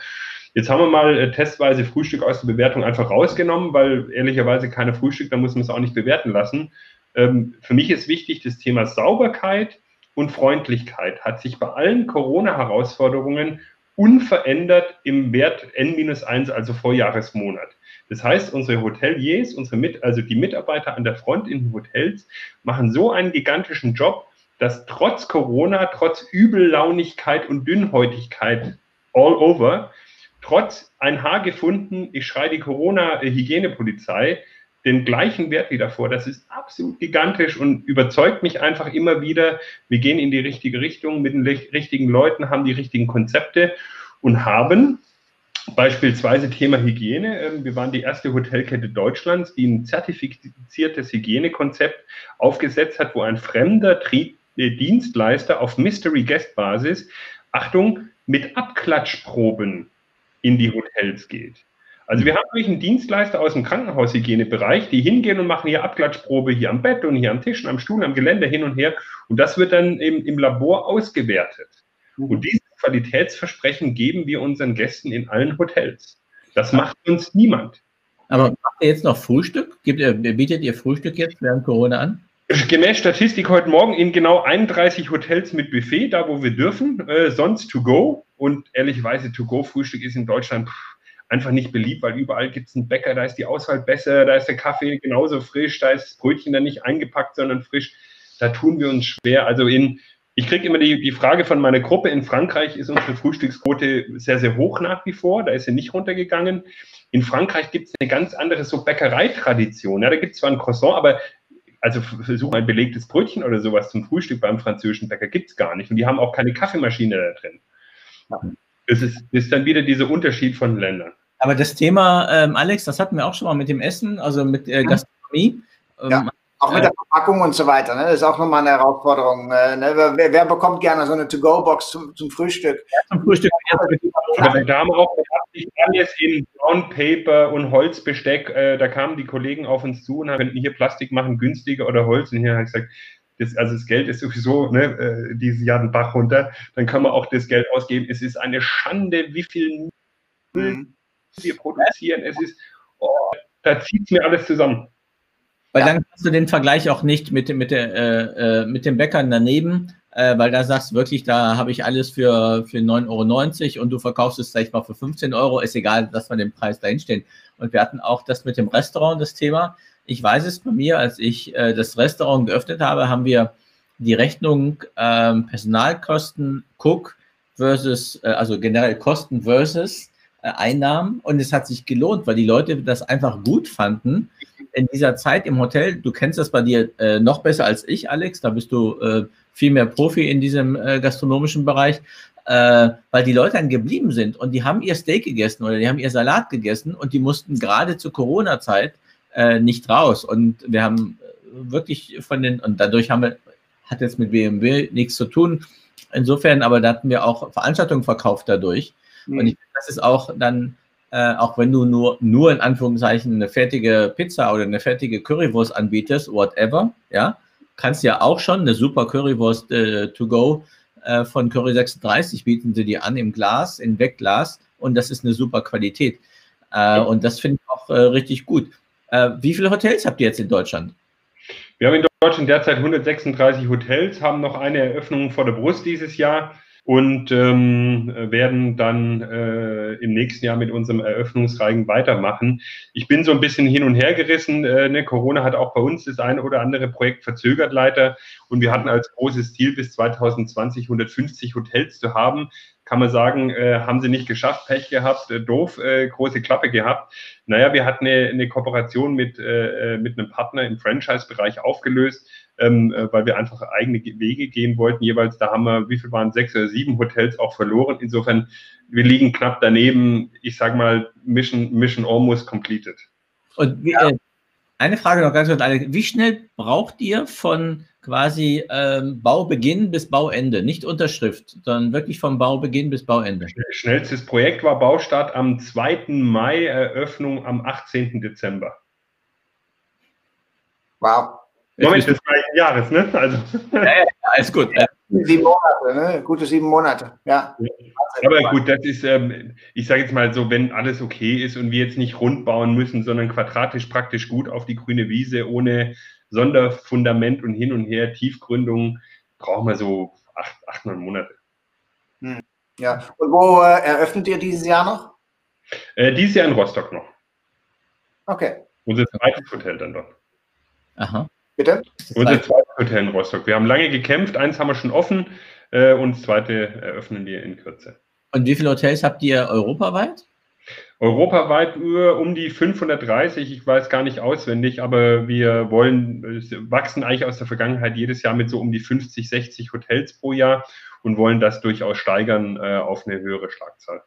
Jetzt haben wir mal äh, testweise Frühstück aus der Bewertung einfach rausgenommen, weil ehrlicherweise keine Frühstück, da muss man es auch nicht bewerten lassen. Ähm, für mich ist wichtig, das Thema Sauberkeit und Freundlichkeit hat sich bei allen Corona-Herausforderungen unverändert im Wert N-1, also Vorjahresmonat. Das heißt, unsere Hoteliers, unsere Mit also die Mitarbeiter an der Front in den Hotels machen so einen gigantischen Job, dass trotz Corona, trotz Übellaunigkeit und Dünnhäutigkeit all over, trotz ein Haar gefunden, ich schreie die Corona-Hygienepolizei, den gleichen Wert wie davor. Das ist absolut gigantisch und überzeugt mich einfach immer wieder, wir gehen in die richtige Richtung mit den richtigen Leuten, haben die richtigen Konzepte und haben beispielsweise Thema Hygiene. Ähm, wir waren die erste Hotelkette Deutschlands, die ein zertifiziertes Hygienekonzept aufgesetzt hat, wo ein fremder äh, Dienstleister auf Mystery Guest Basis, Achtung, mit Abklatschproben in die Hotels geht. Also wir haben wirklich einen Dienstleister aus dem Krankenhaushygienebereich, die hingehen und machen hier Abklatschprobe hier am Bett und hier am Tisch, am Stuhl, am Gelände hin und her. Und das wird dann im, im Labor ausgewertet. Mhm. Und dieses Qualitätsversprechen geben wir unseren Gästen in allen Hotels. Das macht uns niemand. Aber macht ihr jetzt noch Frühstück? Gibt ihr, bietet ihr Frühstück jetzt während Corona an? Gemäß Statistik heute Morgen in genau 31 Hotels mit Buffet, da wo wir dürfen, äh, sonst to go. Und ehrlicherweise, to go Frühstück ist in Deutschland einfach nicht beliebt, weil überall gibt es einen Bäcker, da ist die Auswahl besser, da ist der Kaffee genauso frisch, da ist das Brötchen dann nicht eingepackt, sondern frisch. Da tun wir uns schwer. Also in Ich kriege immer die, die Frage von meiner Gruppe, in Frankreich ist unsere Frühstücksquote sehr, sehr hoch nach wie vor, da ist sie nicht runtergegangen. In Frankreich gibt es eine ganz andere so Bäckereitradition. Ja, da gibt es zwar ein Croissant, aber also versuch ein belegtes Brötchen oder sowas zum Frühstück beim französischen Bäcker gibt es gar nicht. Und die haben auch keine Kaffeemaschine da drin. Das ist, das ist dann wieder dieser Unterschied von Ländern. Aber das Thema, ähm, Alex, das hatten wir auch schon mal mit dem Essen, also mit äh, Gastronomie. Ähm, ja. Auch mit der Verpackung und so weiter. Ne? Das ist auch nochmal eine Herausforderung. Äh, ne? wer, wer, bekommt gerne so eine To-Go-Box zum, zum, Frühstück? Ja, zum Frühstück. Aber da haben auch alles in Brown Paper und Holzbesteck. Äh, da kamen die Kollegen auf uns zu und haben hier Plastik machen günstiger oder Holz. Und hier habe ich gesagt, das, also das Geld ist sowieso ne, äh, dieses Jahr den Bach runter. Dann kann man auch das Geld ausgeben. Es ist eine Schande, wie viel Müll mhm. wir produzieren. Es ist, oh, da zieht es mir alles zusammen. Weil ja. dann kannst du den Vergleich auch nicht mit, mit, der, äh, äh, mit dem Bäckern daneben, äh, weil da sagst du wirklich, da habe ich alles für, für 9,90 Euro und du verkaufst es vielleicht mal für 15 Euro, ist egal, dass wir den Preis dahinstehen. Und wir hatten auch das mit dem Restaurant, das Thema. Ich weiß es bei mir, als ich äh, das Restaurant geöffnet habe, haben wir die Rechnung ähm, Personalkosten, Cook versus, äh, also generell Kosten versus äh, Einnahmen und es hat sich gelohnt, weil die Leute das einfach gut fanden in dieser Zeit im Hotel, du kennst das bei dir äh, noch besser als ich, Alex, da bist du äh, viel mehr Profi in diesem äh, gastronomischen Bereich, äh, weil die Leute dann geblieben sind und die haben ihr Steak gegessen oder die haben ihr Salat gegessen und die mussten gerade zur Corona-Zeit äh, nicht raus. Und wir haben äh, wirklich von den, und dadurch haben wir, hat jetzt mit BMW nichts zu tun. Insofern, aber da hatten wir auch Veranstaltungen verkauft dadurch. Mhm. Und ich, das ist auch dann äh, auch wenn du nur, nur in Anführungszeichen eine fertige Pizza oder eine fertige Currywurst anbietest, whatever, ja, kannst ja auch schon eine super Currywurst äh, to go äh, von Curry 36 bieten sie dir an im Glas, in Wegglas und das ist eine super Qualität. Äh, und das finde ich auch äh, richtig gut. Äh, wie viele Hotels habt ihr jetzt in Deutschland? Wir haben in Deutschland derzeit 136 Hotels, haben noch eine Eröffnung vor der Brust dieses Jahr und ähm, werden dann äh, im nächsten Jahr mit unserem Eröffnungsreigen weitermachen. Ich bin so ein bisschen hin und her gerissen. Äh, ne? Corona hat auch bei uns das eine oder andere Projekt verzögert leider und wir hatten als großes Ziel bis 2020 150 Hotels zu haben. Kann man sagen, äh, haben sie nicht geschafft, Pech gehabt, äh, doof, äh, große Klappe gehabt. Naja, wir hatten eine, eine Kooperation mit, äh, äh mit einem Partner im Franchise-Bereich aufgelöst ähm, äh, weil wir einfach eigene Wege gehen wollten. Jeweils, da haben wir, wie viel waren sechs oder sieben Hotels auch verloren. Insofern, wir liegen knapp daneben. Ich sage mal, Mission, Mission almost completed. Und wie, ja. äh, eine Frage noch ganz kurz, wie schnell braucht ihr von quasi ähm, Baubeginn bis Bauende, nicht Unterschrift, sondern wirklich vom Baubeginn bis Bauende? Schnellstes Projekt war Baustart am 2. Mai, Eröffnung am 18. Dezember. Wow. Moment des gleichen Jahres, ne? Also. Ja, ja, alles gut. Ja. Sieben Monate, ne? Gute sieben Monate, ja. Aber gut, das ist, ähm, ich sage jetzt mal so, wenn alles okay ist und wir jetzt nicht rund bauen müssen, sondern quadratisch praktisch gut auf die grüne Wiese, ohne Sonderfundament und hin und her, Tiefgründung, brauchen wir so acht, acht neun Monate. Hm. Ja, und wo äh, eröffnet ihr dieses Jahr noch? Äh, dieses Jahr in Rostock noch. Okay. Unser zweites Hotel dann dort. Aha. Bitte? Unser zweites Hotel in Rostock. Wir haben lange gekämpft, eins haben wir schon offen äh, und das zweite eröffnen wir in Kürze. Und wie viele Hotels habt ihr europaweit? Europaweit um die 530, ich weiß gar nicht auswendig, aber wir wollen, wachsen eigentlich aus der Vergangenheit jedes Jahr mit so um die 50, 60 Hotels pro Jahr und wollen das durchaus steigern äh, auf eine höhere Schlagzahl.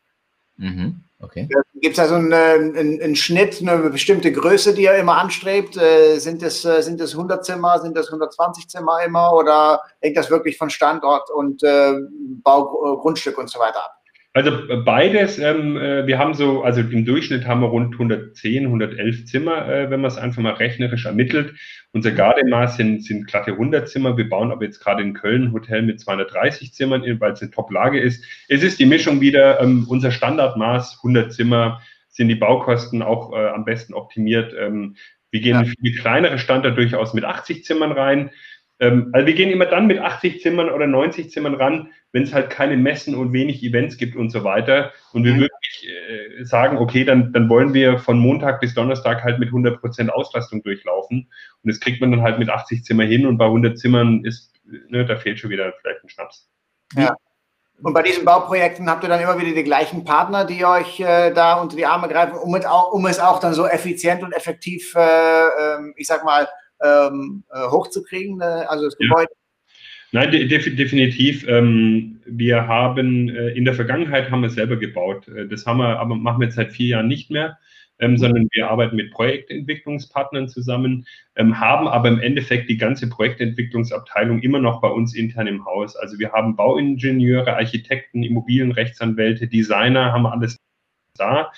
Mhm. Okay. Gibt es da so einen, einen, einen, Schnitt, eine bestimmte Größe, die ihr immer anstrebt? Äh, sind äh, sind das 100 Zimmer, sind das 120 Zimmer immer oder hängt das wirklich von Standort und äh, Baugrundstück und so weiter ab? Also beides. Ähm, äh, wir haben so, also im Durchschnitt haben wir rund 110, 111 Zimmer, äh, wenn man es einfach mal rechnerisch ermittelt. Unser Gardemaß sind, sind glatte 100 Zimmer. Wir bauen aber jetzt gerade in Köln ein Hotel mit 230 Zimmern, weil es eine Top-Lage ist. Es ist die Mischung wieder, ähm, unser Standardmaß, 100 Zimmer, sind die Baukosten auch äh, am besten optimiert. Ähm, wir gehen ja. viele kleinere Standard durchaus mit 80 Zimmern rein. Ähm, also wir gehen immer dann mit 80 Zimmern oder 90 Zimmern ran, wenn es halt keine Messen und wenig Events gibt und so weiter. Und wir mhm. wirklich äh, sagen, okay, dann, dann wollen wir von Montag bis Donnerstag halt mit 100 Prozent Auslastung durchlaufen. Und das kriegt man dann halt mit 80 Zimmern hin und bei 100 Zimmern ist, ne, da fehlt schon wieder vielleicht ein Schnaps. Ja. Und bei diesen Bauprojekten habt ihr dann immer wieder die gleichen Partner, die euch äh, da unter die Arme greifen, um, mit, um, es auch dann so effizient und effektiv, äh, ähm, ich sag mal, ähm, äh, hochzukriegen, äh, also das Gebäude? Nein, de definitiv. Ähm, wir haben äh, in der Vergangenheit haben wir selber gebaut. Äh, das haben wir, aber machen wir jetzt seit vier Jahren nicht mehr ähm, sondern wir arbeiten mit Projektentwicklungspartnern zusammen, ähm, haben aber im Endeffekt die ganze Projektentwicklungsabteilung immer noch bei uns intern im Haus. Also wir haben Bauingenieure, Architekten, Immobilienrechtsanwälte, Designer, haben alles da.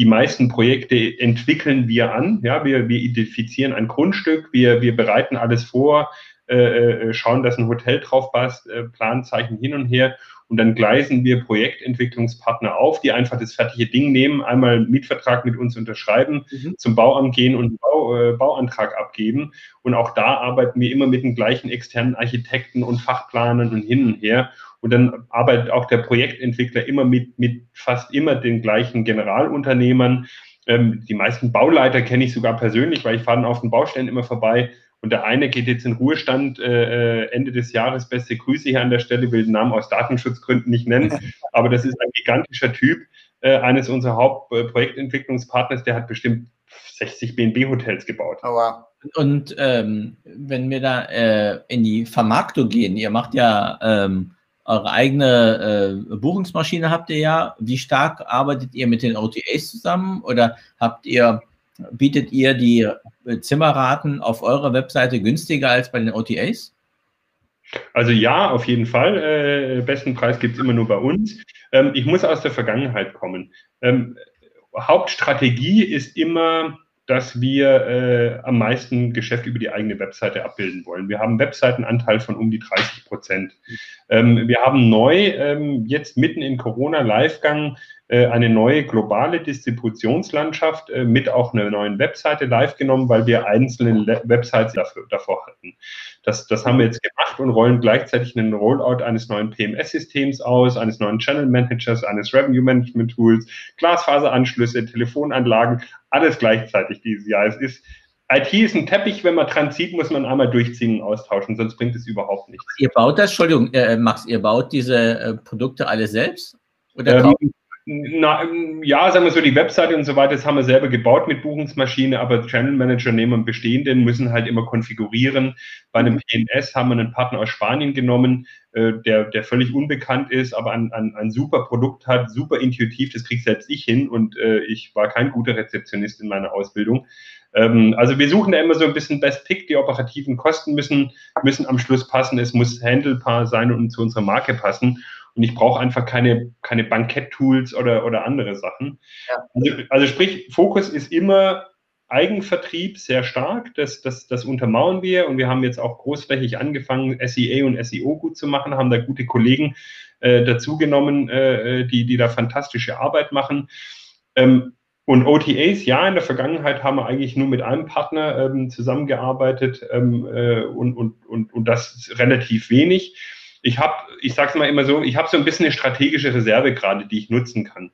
Die meisten Projekte entwickeln wir an. Ja, wir, wir identifizieren ein Grundstück, wir, wir bereiten alles vor, äh, äh schauen, dass ein Hotel drauf passt, äh, Planzeichen hin und her und dann gleisen wir Projektentwicklungspartner auf, die einfach das fertige Ding nehmen, einmal einen Mietvertrag mit uns unterschreiben, mhm. zum Bauamt gehen und einen Bau, äh, Bauantrag abgeben. Und auch da arbeiten wir immer mit den gleichen externen Architekten und Fachplanern und hin und her. Und dann arbeitet auch der Projektentwickler immer mit, mit fast immer den gleichen Generalunternehmern. Ähm, die meisten Bauleiter kenne ich sogar persönlich, weil ich fahre dann auf den Baustellen immer vorbei und der eine geht jetzt in Ruhestand äh, äh, Ende des Jahres. Beste Grüße hier an der Stelle, will den Namen aus Datenschutzgründen nicht nennen. Aber das ist ein gigantischer Typ, äh, eines unserer Hauptprojektentwicklungspartners, der hat bestimmt 60 BNB-Hotels gebaut. Aber und ähm, wenn wir da äh, in die Vermarktung gehen, ihr macht ja ähm, eure eigene äh, Buchungsmaschine, habt ihr ja. Wie stark arbeitet ihr mit den OTAs zusammen oder habt ihr bietet ihr die Zimmerraten auf eurer Webseite günstiger als bei den OTAs? Also ja, auf jeden Fall. Äh, besten Preis gibt es immer nur bei uns. Ähm, ich muss aus der Vergangenheit kommen. Ähm, Hauptstrategie ist immer, dass wir äh, am meisten Geschäft über die eigene Webseite abbilden wollen. Wir haben einen Webseitenanteil von um die 30 Prozent. Ähm, wir haben neu, ähm, jetzt mitten in Corona-Livegang, äh, eine neue globale Distributionslandschaft äh, mit auch einer neuen Webseite live genommen, weil wir einzelne Websites dafür, davor hatten. Das, das haben wir jetzt gemacht und rollen gleichzeitig einen Rollout eines neuen PMS-Systems aus, eines neuen Channel Managers, eines Revenue Management Tools, Glasfaseranschlüsse, Telefonanlagen, alles gleichzeitig dieses Jahr. Es ist IT ist ein Teppich, wenn man dran zieht, muss man einmal durchziehen und austauschen, sonst bringt es überhaupt nichts. Ihr baut das, Entschuldigung, äh, Max, ihr baut diese äh, Produkte alle selbst? Oder ähm, na, ja, sagen wir so, die Webseite und so weiter, das haben wir selber gebaut mit Buchungsmaschine, aber Channel Manager nehmen einen bestehenden, müssen halt immer konfigurieren. Bei einem PNS haben wir einen Partner aus Spanien genommen, äh, der, der völlig unbekannt ist, aber ein, ein, ein super Produkt hat, super intuitiv, das kriegt selbst ich hin und äh, ich war kein guter Rezeptionist in meiner Ausbildung. Ähm, also wir suchen da immer so ein bisschen Best Pick, die operativen Kosten müssen, müssen am Schluss passen, es muss handelbar sein und zu unserer Marke passen. Und ich brauche einfach keine, keine Bankett-Tools oder, oder andere Sachen. Ja. Also, also sprich, Fokus ist immer Eigenvertrieb sehr stark. Das, das, das untermauern wir und wir haben jetzt auch großflächig angefangen, SEA und SEO gut zu machen, haben da gute Kollegen äh, dazugenommen, äh, die, die da fantastische Arbeit machen. Ähm, und OTAs, ja, in der Vergangenheit haben wir eigentlich nur mit einem Partner ähm, zusammengearbeitet ähm, äh, und, und, und, und das relativ wenig ich habe, ich sage es mal immer so, ich habe so ein bisschen eine strategische Reserve gerade, die ich nutzen kann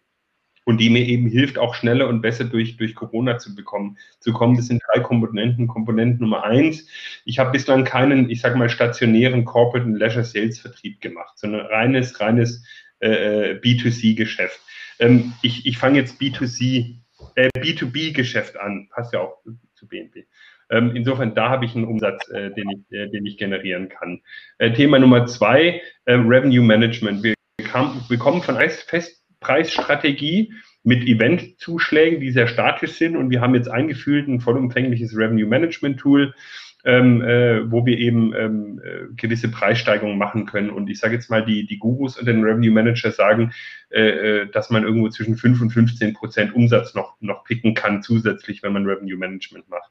und die mir eben hilft, auch schneller und besser durch, durch Corona zu bekommen, zu kommen. Das sind drei Komponenten. Komponent Nummer eins, ich habe bislang keinen, ich sage mal, stationären Corporate und Leisure Sales Vertrieb gemacht, sondern reines, reines äh, äh B2C-Geschäft. Ähm, ich ich fange jetzt B2C, äh, B2B-Geschäft an, passt ja auch zu BNP. Ähm, insofern, da habe ich einen Umsatz, äh, den, ich, äh, den ich generieren kann. Äh, Thema Nummer zwei, äh, Revenue Management. Wir, kam, kommen von Festpreisstrategie mit Eventzuschlägen, die sehr statisch sind und wir haben jetzt eingeführt ein vollumfängliches Revenue Management Tool, ähm, äh, wo wir eben ähm, äh, gewisse Preissteigerungen machen können. Und ich sage jetzt mal, die, die Gurus und den Revenue Manager sagen, äh, äh dass man irgendwo zwischen 5 und 15 Prozent Umsatz noch, noch picken kann, zusätzlich, wenn man Revenue Management macht.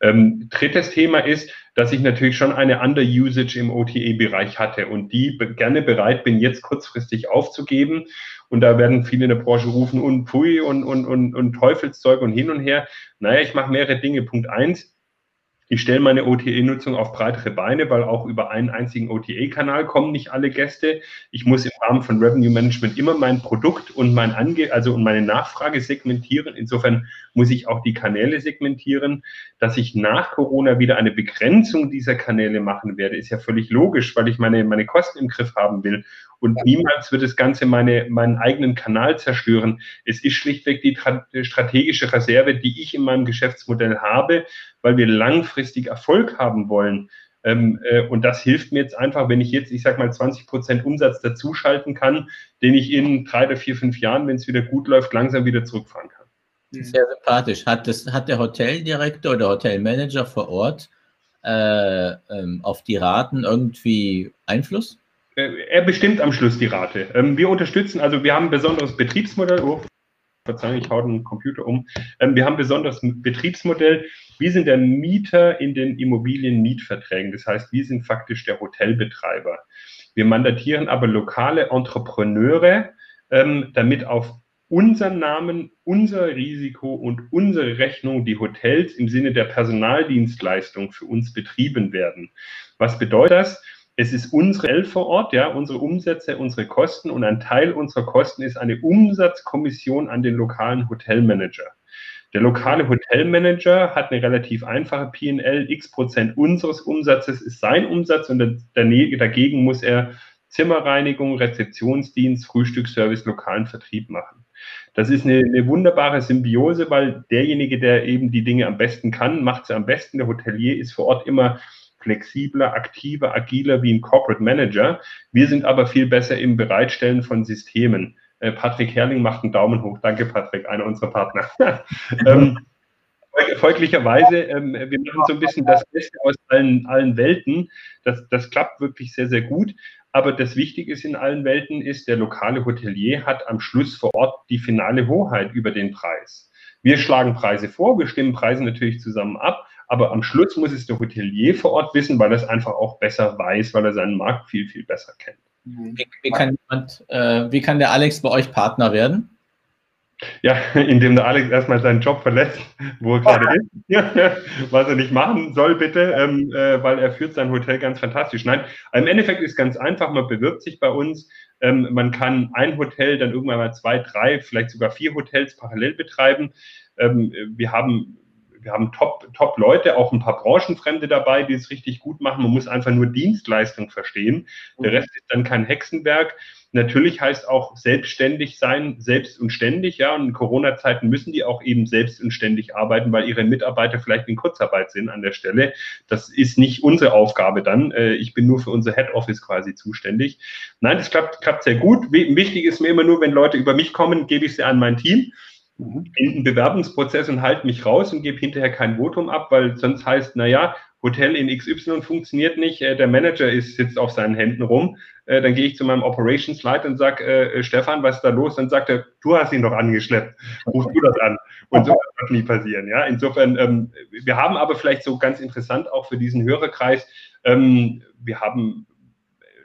Ähm, drittes Thema ist, dass ich natürlich schon eine Under-Usage im OTA-Bereich hatte und die gerne bereit bin, jetzt kurzfristig aufzugeben. Und da werden viele in der Branche rufen und Pui und, und, und, und Teufelszeug und hin und her. Naja, ich mache mehrere Dinge. Punkt eins, Ich stelle meine OTA-Nutzung auf breitere Beine, weil auch über einen einzigen OTA-Kanal kommen nicht alle Gäste. Ich muss im Rahmen von Revenue Management immer mein Produkt und mein Ange also und meine Nachfrage segmentieren. Insofern muss ich auch die Kanäle segmentieren. Dass ich nach Corona wieder eine Begrenzung dieser Kanäle machen werde, ist ja völlig logisch, weil ich meine, meine Kosten im Griff haben will. Und niemals wird das Ganze meine, meinen eigenen Kanal zerstören. Es ist schlichtweg die strategische Reserve, die ich in meinem Geschäftsmodell habe, weil wir langfristig Erfolg haben wollen. Ähm, äh, und das hilft mir jetzt einfach, wenn ich jetzt, ich sag mal, 20 Prozent Umsatz dazuschalten kann, den ich in drei oder vier, fünf Jahren, wenn es wieder gut läuft, langsam wieder zurückfahren kann. Sehr sympathisch. Hat, das, hat der Hoteldirektor oder Hotelmanager vor Ort äh, ähm, auf die Raten irgendwie Einfluss? Äh, er bestimmt am Schluss die Rate. Ähm, wir unterstützen, also wir haben ein besonderes Betriebsmodell. Oh, Verzeihung, ich hau den Computer um. Ähm, wir haben ein besonderes Betriebsmodell. Wir sind der Mieter in den Immobilienmietverträgen. Das heißt, wir sind faktisch der Hotelbetreiber. Wir mandatieren aber lokale Entrepreneure, ähm, damit auf unseren Namen, unser Risiko und unsere Rechnung die Hotels im Sinne der Personaldienstleistung für uns betrieben werden. Was bedeutet das? Es ist unsere L vor Ort, ja, unsere Umsätze, unsere Kosten und ein Teil unserer Kosten ist eine Umsatzkommission an den lokalen Hotelmanager. Der lokale Hotelmanager hat eine relativ einfache PL. X Prozent unseres Umsatzes ist sein Umsatz und dagegen muss er Zimmerreinigung, Rezeptionsdienst, Frühstücksservice, lokalen Vertrieb machen. Das ist eine, eine, wunderbare Symbiose, weil derjenige, der eben die Dinge am besten kann, macht sie am besten. Der Hotelier ist vor Ort immer flexibler, aktiver, agiler wie ein Corporate Manager. Wir sind aber viel besser im Bereitstellen von Systemen. Äh, Patrick Herrling macht einen Daumen hoch. Danke, Patrick, einer unserer Partner. ähm, folglicherweise, ähm, wir machen so ein bisschen das Beste aus allen, allen Welten. Das, das klappt wirklich sehr, sehr gut. Aber das Wichtige ist in allen Welten ist, der lokale Hotelier hat am Schluss vor Ort die finale Hoheit über den Preis. Wir schlagen Preise vor, wir stimmen Preise natürlich zusammen ab, aber am Schluss muss es der Hotelier vor Ort wissen, weil er es einfach auch besser weiß, weil er seinen Markt viel, viel besser kennt. Wie, wie, kann, jemand, äh, wie kann der Alex bei euch Partner werden? Ja, indem der Alex erstmal seinen Job verlässt, wo er gerade ist, was er nicht machen soll, bitte, ähm, äh, weil er führt sein Hotel ganz fantastisch. Nein, im Endeffekt ist es ganz einfach, man bewirbt sich bei uns, ähm, man kann ein Hotel, dann irgendwann mal zwei, drei, vielleicht sogar vier Hotels parallel betreiben. Ähm, wir haben wir haben top, top Leute, auch ein paar Branchenfremde dabei, die es richtig gut machen. Man muss einfach nur Dienstleistung verstehen. Der mhm. Rest ist dann kein Hexenwerk. Natürlich heißt auch selbstständig sein, selbst und ständig, ja. Und in Corona-Zeiten müssen die auch eben selbst und ständig arbeiten, weil ihre Mitarbeiter vielleicht in Kurzarbeit sind an der Stelle. Das ist nicht unsere Aufgabe dann. Äh, ich bin nur für unser Head Office quasi zuständig. Nein, das klappt, klappt sehr gut. Wichtig ist mir immer nur, wenn Leute über mich kommen, gebe ich sie an mein Team mhm. in den Bewerbungsprozess und halte mich raus und gebe hinterher kein Votum ab, weil sonst heißt, naja, Hotel in XY funktioniert nicht, äh, der Manager ist, sitzt auf seinen Händen rum. Äh, dann gehe ich zu meinem Operations Leiter und sage, äh, Stefan, was ist da los? Dann sagt er, du hast ihn doch angeschleppt, ruf du das an. Und so wird nie passieren. Ja? Insofern, ähm, wir haben aber vielleicht so ganz interessant auch für diesen Hörerkreis, ähm, wir haben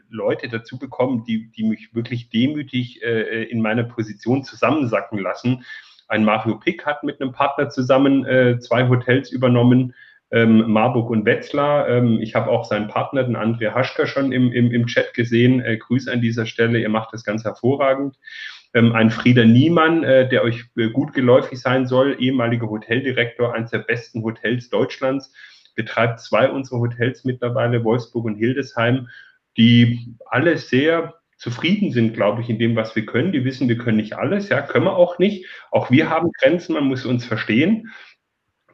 Leute dazu bekommen, die, die mich wirklich demütig äh, in meiner Position zusammensacken lassen. Ein Mario Pick hat mit einem Partner zusammen äh, zwei Hotels übernommen ähm, Marburg und Wetzlar. Ähm, ich habe auch seinen Partner, den Andrea Haschka, schon im, im, im Chat gesehen. Äh, Grüße an dieser Stelle, ihr macht das ganz hervorragend. Ähm, ein Frieder Niemann, äh, der euch äh, gut geläufig sein soll, ehemaliger Hoteldirektor eines der besten Hotels Deutschlands, betreibt zwei unserer Hotels mittlerweile, Wolfsburg und Hildesheim, die alle sehr zufrieden sind, glaube ich, in dem, was wir können. Die wissen, wir können nicht alles, ja, können wir auch nicht. Auch wir haben Grenzen, man muss uns verstehen,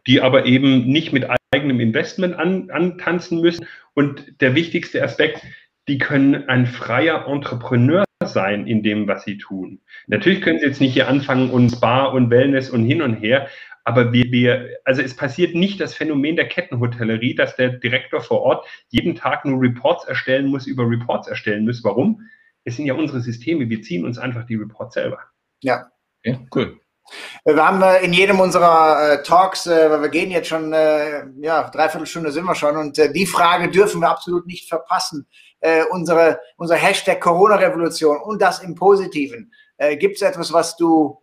die aber eben nicht mit eigenem Investment an, antanzen müssen. Und der wichtigste Aspekt, die können ein freier Entrepreneur sein in dem, was sie tun. Natürlich können sie jetzt nicht hier anfangen und Spa und Wellness und hin und her, aber wir, wir, also es passiert nicht das Phänomen der Kettenhotellerie, dass der Direktor vor Ort jeden Tag nur Reports erstellen muss, über Reports erstellen muss. Warum? Es sind ja unsere Systeme, wir ziehen uns einfach die Reports selber. Ja. Ja, cool. Wir haben äh, in jedem unserer äh, Talks, äh, weil wir gehen jetzt schon, ja, dreiviertel Stunde sind wir schon und die Frage dürfen wir absolut nicht verpassen. unsere, unser Hashtag Corona-Revolution und das im Positiven. Gibt es etwas, was du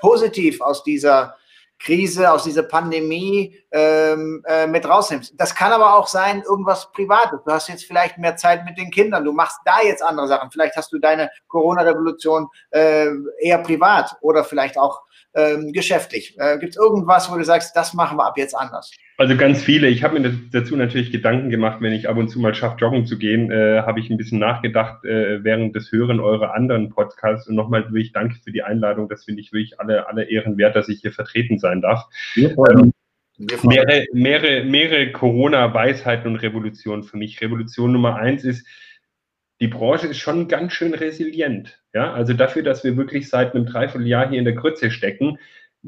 positiv aus dieser Krise, aus dieser Pandemie ähm, äh, mit rausnimmst. Das kann aber auch sein, irgendwas Privates. Du hast jetzt vielleicht mehr Zeit mit den Kindern, du machst da jetzt andere Sachen. Vielleicht hast du deine Corona-Revolution äh, eher privat oder vielleicht auch ähm, geschäftlich. Äh, Gibt es irgendwas, wo du sagst, das machen wir ab jetzt anders? Also ganz viele. Ich habe mir dazu natürlich Gedanken gemacht, wenn ich ab und zu mal schaffe, joggen zu gehen, äh, habe ich ein bisschen nachgedacht äh, während des Hören eurer anderen Podcasts. Und nochmal wirklich danke für die Einladung. Das finde ich wirklich alle, alle Ehren wert, dass ich hier vertreten sein darf. Ähm, mehrere, mehrere, mehrere Corona-Weisheiten und Revolutionen für mich. Revolution Nummer eins ist, die Branche ist schon ganz schön resilient. Ja, also dafür, dass wir wirklich seit einem Dreivierteljahr hier in der Grütze stecken,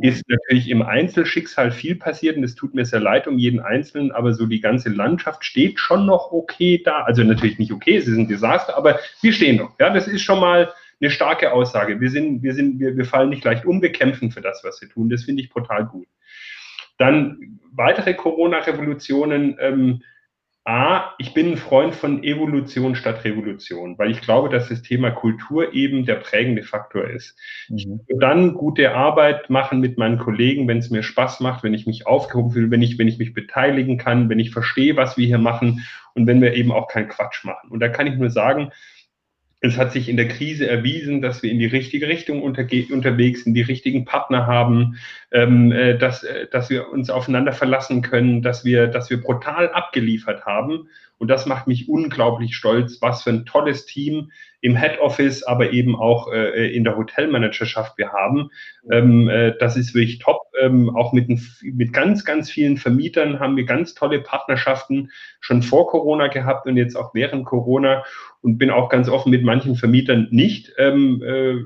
ist natürlich im Einzelschicksal viel passiert und es tut mir sehr leid um jeden Einzelnen, aber so die ganze Landschaft steht schon noch okay da. Also natürlich nicht okay, es ist ein Desaster, aber wir stehen noch. Ja, das ist schon mal eine starke Aussage. Wir sind, wir sind, wir, wir fallen nicht leicht um, wir kämpfen für das, was wir tun. Das finde ich brutal gut. Dann weitere Corona-Revolutionen. Ähm, A, ich bin ein Freund von Evolution statt Revolution, weil ich glaube, dass das Thema Kultur eben der prägende Faktor ist. Ich mhm. will dann gute Arbeit machen mit meinen Kollegen, wenn es mir Spaß macht, wenn ich mich aufgehoben fühle, wenn ich, wenn ich mich beteiligen kann, wenn ich verstehe, was wir hier machen und wenn wir eben auch keinen Quatsch machen. Und da kann ich nur sagen, es hat sich in der Krise erwiesen, dass wir in die richtige Richtung unterwegs sind, die richtigen Partner haben, ähm, äh, dass, äh, dass wir uns aufeinander verlassen können, dass wir, dass wir brutal abgeliefert haben. Und das macht mich unglaublich stolz, was für ein tolles Team im Head Office, aber eben auch äh, in der Hotelmanagerschaft wir haben. Ähm, äh, das ist wirklich top. Ähm, auch mit, mit ganz, ganz vielen Vermietern haben wir ganz tolle Partnerschaften schon vor Corona gehabt und jetzt auch während Corona und bin auch ganz offen mit manchen Vermietern nicht. Ähm, äh,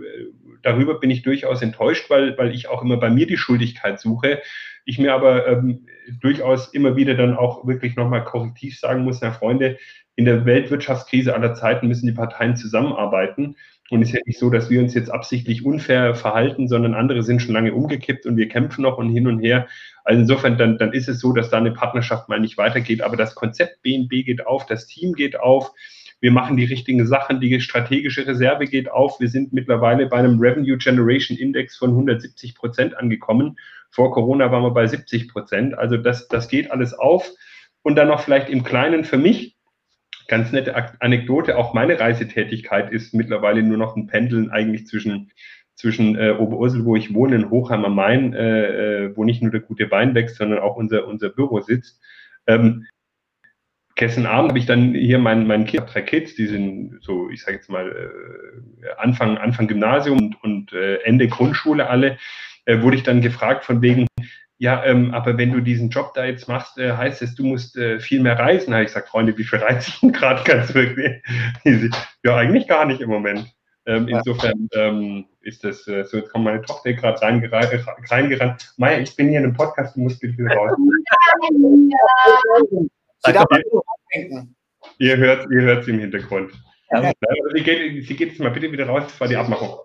darüber bin ich durchaus enttäuscht, weil, weil ich auch immer bei mir die Schuldigkeit suche. Ich mir aber ähm, durchaus immer wieder dann auch wirklich nochmal korrektiv sagen muss, na Freunde, in der Weltwirtschaftskrise aller Zeiten müssen die Parteien zusammenarbeiten. Und es ist ja nicht so, dass wir uns jetzt absichtlich unfair verhalten, sondern andere sind schon lange umgekippt und wir kämpfen noch und hin und her. Also insofern, dann, dann ist es so, dass da eine Partnerschaft mal nicht weitergeht. Aber das Konzept BNB geht auf, das Team geht auf. Wir machen die richtigen Sachen, die strategische Reserve geht auf. Wir sind mittlerweile bei einem Revenue Generation Index von 170 Prozent angekommen. Vor Corona waren wir bei 70 Prozent. Also das, das geht alles auf. Und dann noch vielleicht im Kleinen für mich, ganz nette Anekdote, auch meine Reisetätigkeit ist mittlerweile nur noch ein Pendeln eigentlich zwischen, zwischen äh, Oberursel, wo ich wohne, in Hochheim am Main, äh, äh, wo nicht nur der gute Wein wächst, sondern auch unser, unser Büro sitzt. Ähm, gestern Abend habe ich dann hier meinen mein Kind, drei Kids, die sind so, ich sage jetzt mal, äh, Anfang, Anfang Gymnasium und, und äh, Ende Grundschule alle, äh, wurde ich dann gefragt von wegen, ja, ähm, aber wenn du diesen Job da jetzt machst, äh, heißt es, du musst äh, viel mehr reisen. Da habe ich gesagt, Freunde, wie viel reise ich denn gerade ganz wirklich? ja, eigentlich gar nicht im Moment. Ähm. Insofern ähm, ist das äh, so, jetzt kommt meine Tochter gerade reingerannt. reingerannt. Maya, ich bin hier in einem Podcast, du musst bitte wieder raus. Ihr hört, ihr hört sie im Hintergrund. Ja. Sie, geht, sie geht jetzt mal bitte wieder raus, das war die Abmachung.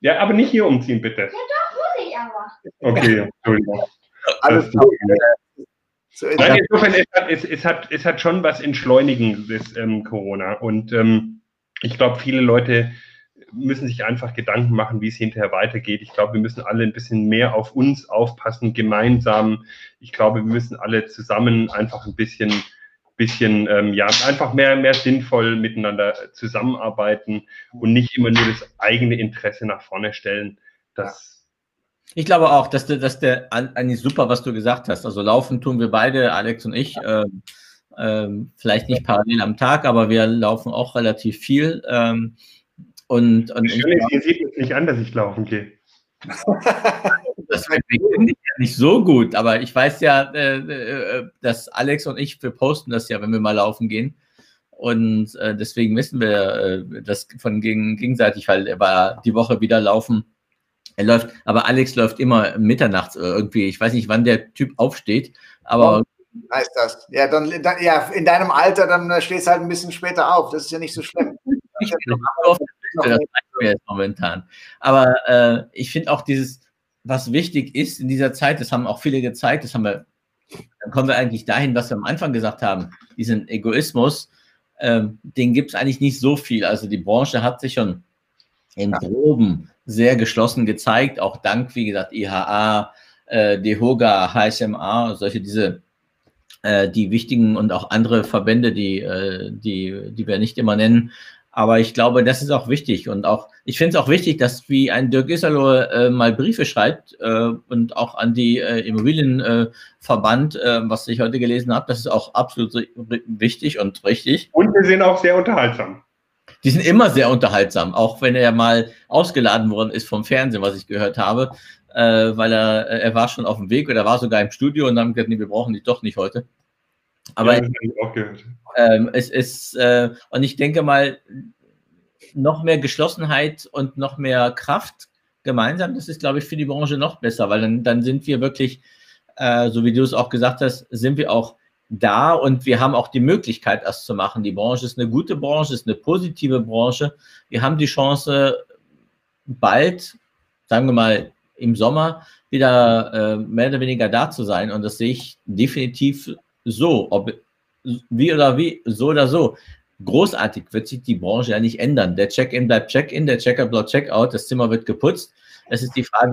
Ja, aber nicht hier umziehen, bitte. Ja, doch, muss ich aber. Okay, Entschuldigung. Alles gut. Nein, insofern, es hat, es, es, hat, es hat schon was Entschleunigendes, ähm, Corona. Und ähm, ich glaube, viele Leute müssen sich einfach Gedanken machen, wie es hinterher weitergeht. Ich glaube, wir müssen alle ein bisschen mehr auf uns aufpassen, gemeinsam. Ich glaube, wir müssen alle zusammen einfach ein bisschen, bisschen ähm, ja, einfach mehr, mehr sinnvoll miteinander zusammenarbeiten und nicht immer nur das eigene Interesse nach vorne stellen. Das, ich glaube auch, dass der, dass der eigentlich super, was du gesagt hast. Also laufen tun wir beide, Alex und ich. Ähm, ähm, vielleicht nicht parallel am Tag, aber wir laufen auch relativ viel. Ähm, und, und Schön ist, ihr seht es nicht an, dass ich laufen gehe. das finde ich ja nicht so gut, aber ich weiß ja, äh, äh, dass Alex und ich, wir posten das ja, wenn wir mal laufen gehen. Und äh, deswegen wissen wir das von gegen, gegenseitig, weil er war die Woche wieder laufen. Er läuft, aber Alex läuft immer mitternachts irgendwie. Ich weiß nicht, wann der Typ aufsteht, aber. Heißt das. Ja, dann, dann, ja, in deinem Alter, dann stehst du halt ein bisschen später auf. Das ist ja nicht so schlimm. Ich bin auf das reicht mir jetzt momentan. Aber äh, ich finde auch dieses, was wichtig ist in dieser Zeit, das haben auch viele gezeigt, das haben wir, dann kommen wir eigentlich dahin, was wir am Anfang gesagt haben, diesen Egoismus, ähm, den gibt es eigentlich nicht so viel. Also die Branche hat sich schon im Groben sehr geschlossen gezeigt, auch dank, wie gesagt, IHA, äh, DEHOGA, HSMA, solche diese äh, die wichtigen und auch andere Verbände, die, äh, die, die wir nicht immer nennen. Aber ich glaube, das ist auch wichtig und auch, ich finde es auch wichtig, dass wie ein Dirk Isserloh äh, mal Briefe schreibt äh, und auch an die äh, Immobilienverband, äh, was ich heute gelesen habe, das ist auch absolut wichtig und richtig. Und wir sind auch sehr unterhaltsam. Die sind immer sehr unterhaltsam, auch wenn er mal ausgeladen worden ist vom Fernsehen, was ich gehört habe, äh, weil er, er war schon auf dem Weg oder war sogar im Studio und dann gesagt, nee, wir brauchen die doch nicht heute. Aber ja, ähm, es ist, äh, und ich denke mal, noch mehr Geschlossenheit und noch mehr Kraft gemeinsam, das ist, glaube ich, für die Branche noch besser, weil dann, dann sind wir wirklich, äh, so wie du es auch gesagt hast, sind wir auch da und wir haben auch die Möglichkeit, das zu machen. Die Branche ist eine gute Branche, ist eine positive Branche. Wir haben die Chance, bald, sagen wir mal, im Sommer wieder äh, mehr oder weniger da zu sein. Und das sehe ich definitiv so, ob wie oder wie, so oder so. Großartig wird sich die Branche ja nicht ändern. Der Check-in bleibt Check-in, der Checker bleibt Check-out, das Zimmer wird geputzt. Es ist die Frage,